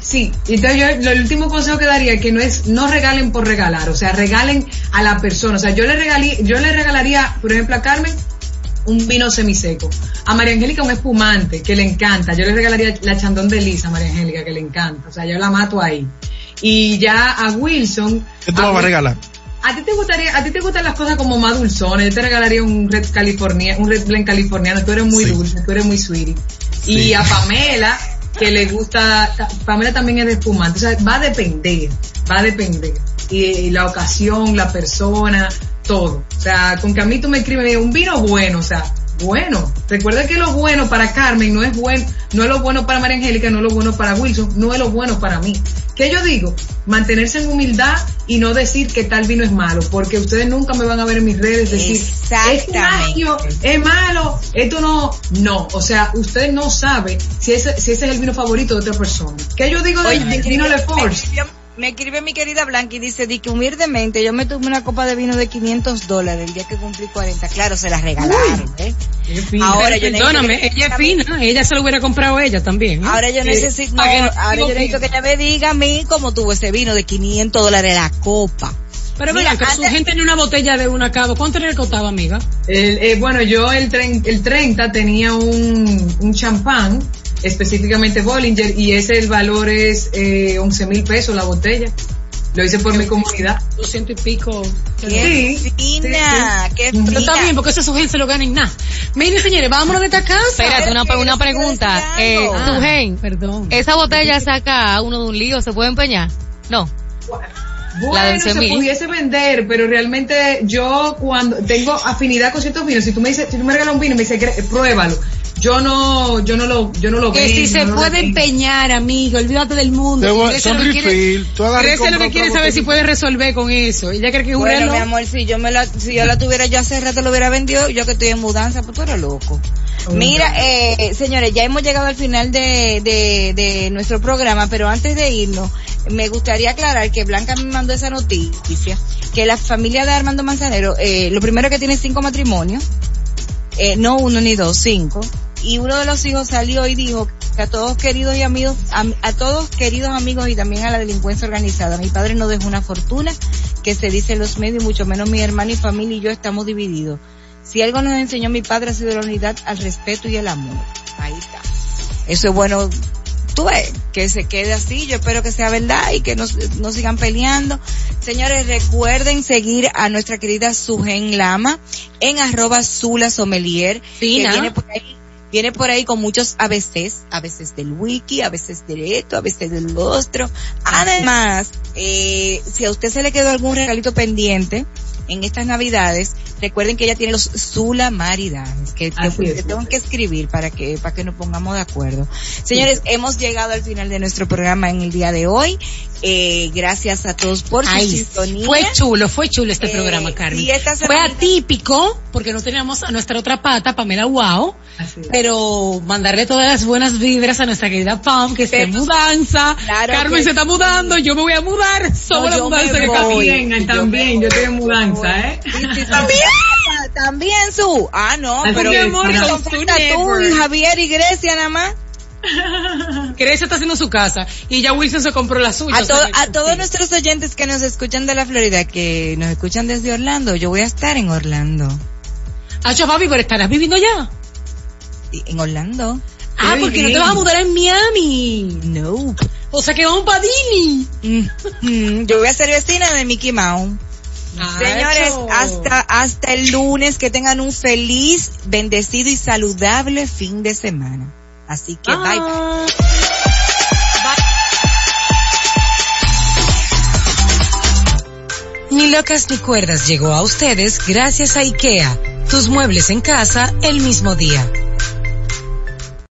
Sí, entonces yo lo- el último consejo que daría es que no es no regalen por regalar, o sea, regalen a la persona, o sea, yo le regalí, yo le regalaría, por ejemplo, a Carmen un vino semiseco, a María Angélica un espumante que le encanta, yo le regalaría la chandón de Lisa a María Angélica que le encanta, o sea, yo la mato ahí. Y ya a Wilson, ¿Qué tú a vas a regalar? ¿A ti te gustaría, a ti te gustan las cosas como más dulzones? Yo te regalaría un Red California, un Red Blend californiano. Tú eres muy Sí. dulce, tú eres muy sweetie. Y a Pamela, que le gusta, ta- Pamela también es de espumante. O sea, va a depender, va a depender. Y, y la ocasión, la persona, todo. O sea, con que a mí tú me escribes un vino bueno, o sea, bueno. Recuerda que lo bueno para Carmen no es bueno, no es lo bueno para María Angélica, no es lo bueno para Wilson, no es lo bueno para mí. ¿Qué yo digo? Mantenerse en humildad y no decir que tal vino es malo, porque ustedes nunca me van a ver en mis redes decir, este agio es malo, esto no, no, o sea, usted no sabe si ese, si ese es el vino favorito de otra persona. ¿Qué yo digo del vino me Force? Me escribe mi querida Blanca y dice, di que humildemente yo me tomé una copa de vino de 500 dólares el día que cumplí 40. Claro, se la regalaron, ¿eh? Ahora yo necesito Perdóname, que- ella es fina, ella se lo hubiera comprado ella también. ¿eh? Ahora yo necesito, no, ahora yo necesito que- ella me diga a mí cómo tuvo ese vino de 500 dólares la copa. Pero Mira, su gente en una botella de una cabo, ¿cuánto le costaba, amiga? El, eh, bueno, yo el, el 30 tenía un, un champán, específicamente Bollinger, y ese el valor es eh, 11 mil pesos la botella. Lo hice por mi comunidad. 200 y pico. Qué Sí, fina, qué Pero fina. está bien, porque eso su gente se lo gana en nada. Miren, señores, vámonos de esta casa. Espérate, una, una pregunta. Eh, Ah. tu gen, Perdón. ¿esa botella saca a uno de un lío? ¿Se puede empeñar? No. Bueno, La de se 11.000. pudiese vender, pero realmente yo cuando tengo afinidad con ciertos vinos, si tú me dices, si tú me regalas un vino y me dices, "Gre- pruébalo, yo no, yo no lo, yo no lo Que si se no puede empeñar, amigo, olvídate del mundo. Te voy- Grecia son lo que quiere- refill, lo que quiere saber si puede resolver con eso. Ella cree que es un Bueno, reloj. mi amor, si yo me la, si yo la tuviera yo hace rato lo hubiera vendido, yo que estoy en mudanza, pues tú eres loco. Mira, eh, señores, ya hemos llegado al final de, de, de nuestro programa, pero antes de irnos, me gustaría aclarar que Blanca me mandó esa noticia, que la familia de Armando Manzanero, eh, lo primero que tiene cinco matrimonios, eh, no uno ni dos, cinco, y uno de los hijos salió y dijo que a todos queridos y amigos, a, a todos queridos amigos y también a la delincuencia organizada, mi padre no dejó una fortuna que se dice en los medios, mucho menos mi hermano y familia y yo estamos divididos. Si algo nos enseñó mi padre ha sido la unidad al respeto y el amor. Ahí está. Eso es bueno, tú ves, que se quede así, yo espero que sea verdad y que no, no sigan peleando. Señores, recuerden seguir a nuestra querida Sugen Lama en arroba Zula Sommelier, Fina. que viene por ahí. Viene por ahí con muchos ABCs, a veces del wiki, a veces de esto, a veces del otro. Además, eh, si a usted se le quedó algún regalito pendiente en estas navidades, recuerden que ella tiene los Zula Maridanes, que, que, es. tengo que escribir para que, para que nos pongamos de acuerdo. Señores, hemos llegado al final de nuestro programa en el día de hoy. Eh, gracias a todos por su Ay, sintonía. fue chulo, fue chulo este Eh, programa, Carmen. y esta Fue atípico, porque no teníamos a nuestra otra pata, Pamela Wow, pero mandarle todas las buenas vibras a nuestra querida Pam, que está en mudanza. Claro Carmen se está mudando, yo me voy a mudar. La mudanza me que voy. También, Yo también, me yo estoy en voy. ¿Eh? También, [laughs] también su. Ah, no, Así pero mi amor, son falta tú y Javier y Grecia nada más. [laughs] Grecia está haciendo su casa y ya Wilson se compró la suya. A, o sea to- a todos nuestros oyentes que nos escuchan de la Florida, que nos escuchan desde Orlando, yo voy a estar en Orlando. Ah, yo, papi, pero estarás viviendo ya. Sí, En Orlando. Ah, Qué porque no te vas a mudar en Miami. No. O sea que vamos para Disney. Mm, mm, yo voy a ser vecina de Mickey Mouse. Señores, hasta, hasta el lunes, que tengan un feliz, bendecido y saludable fin de semana. Así que bye bye. Ni locas ni cuerdas llegó a ustedes gracias a IKEA. Tus muebles en casa el mismo día.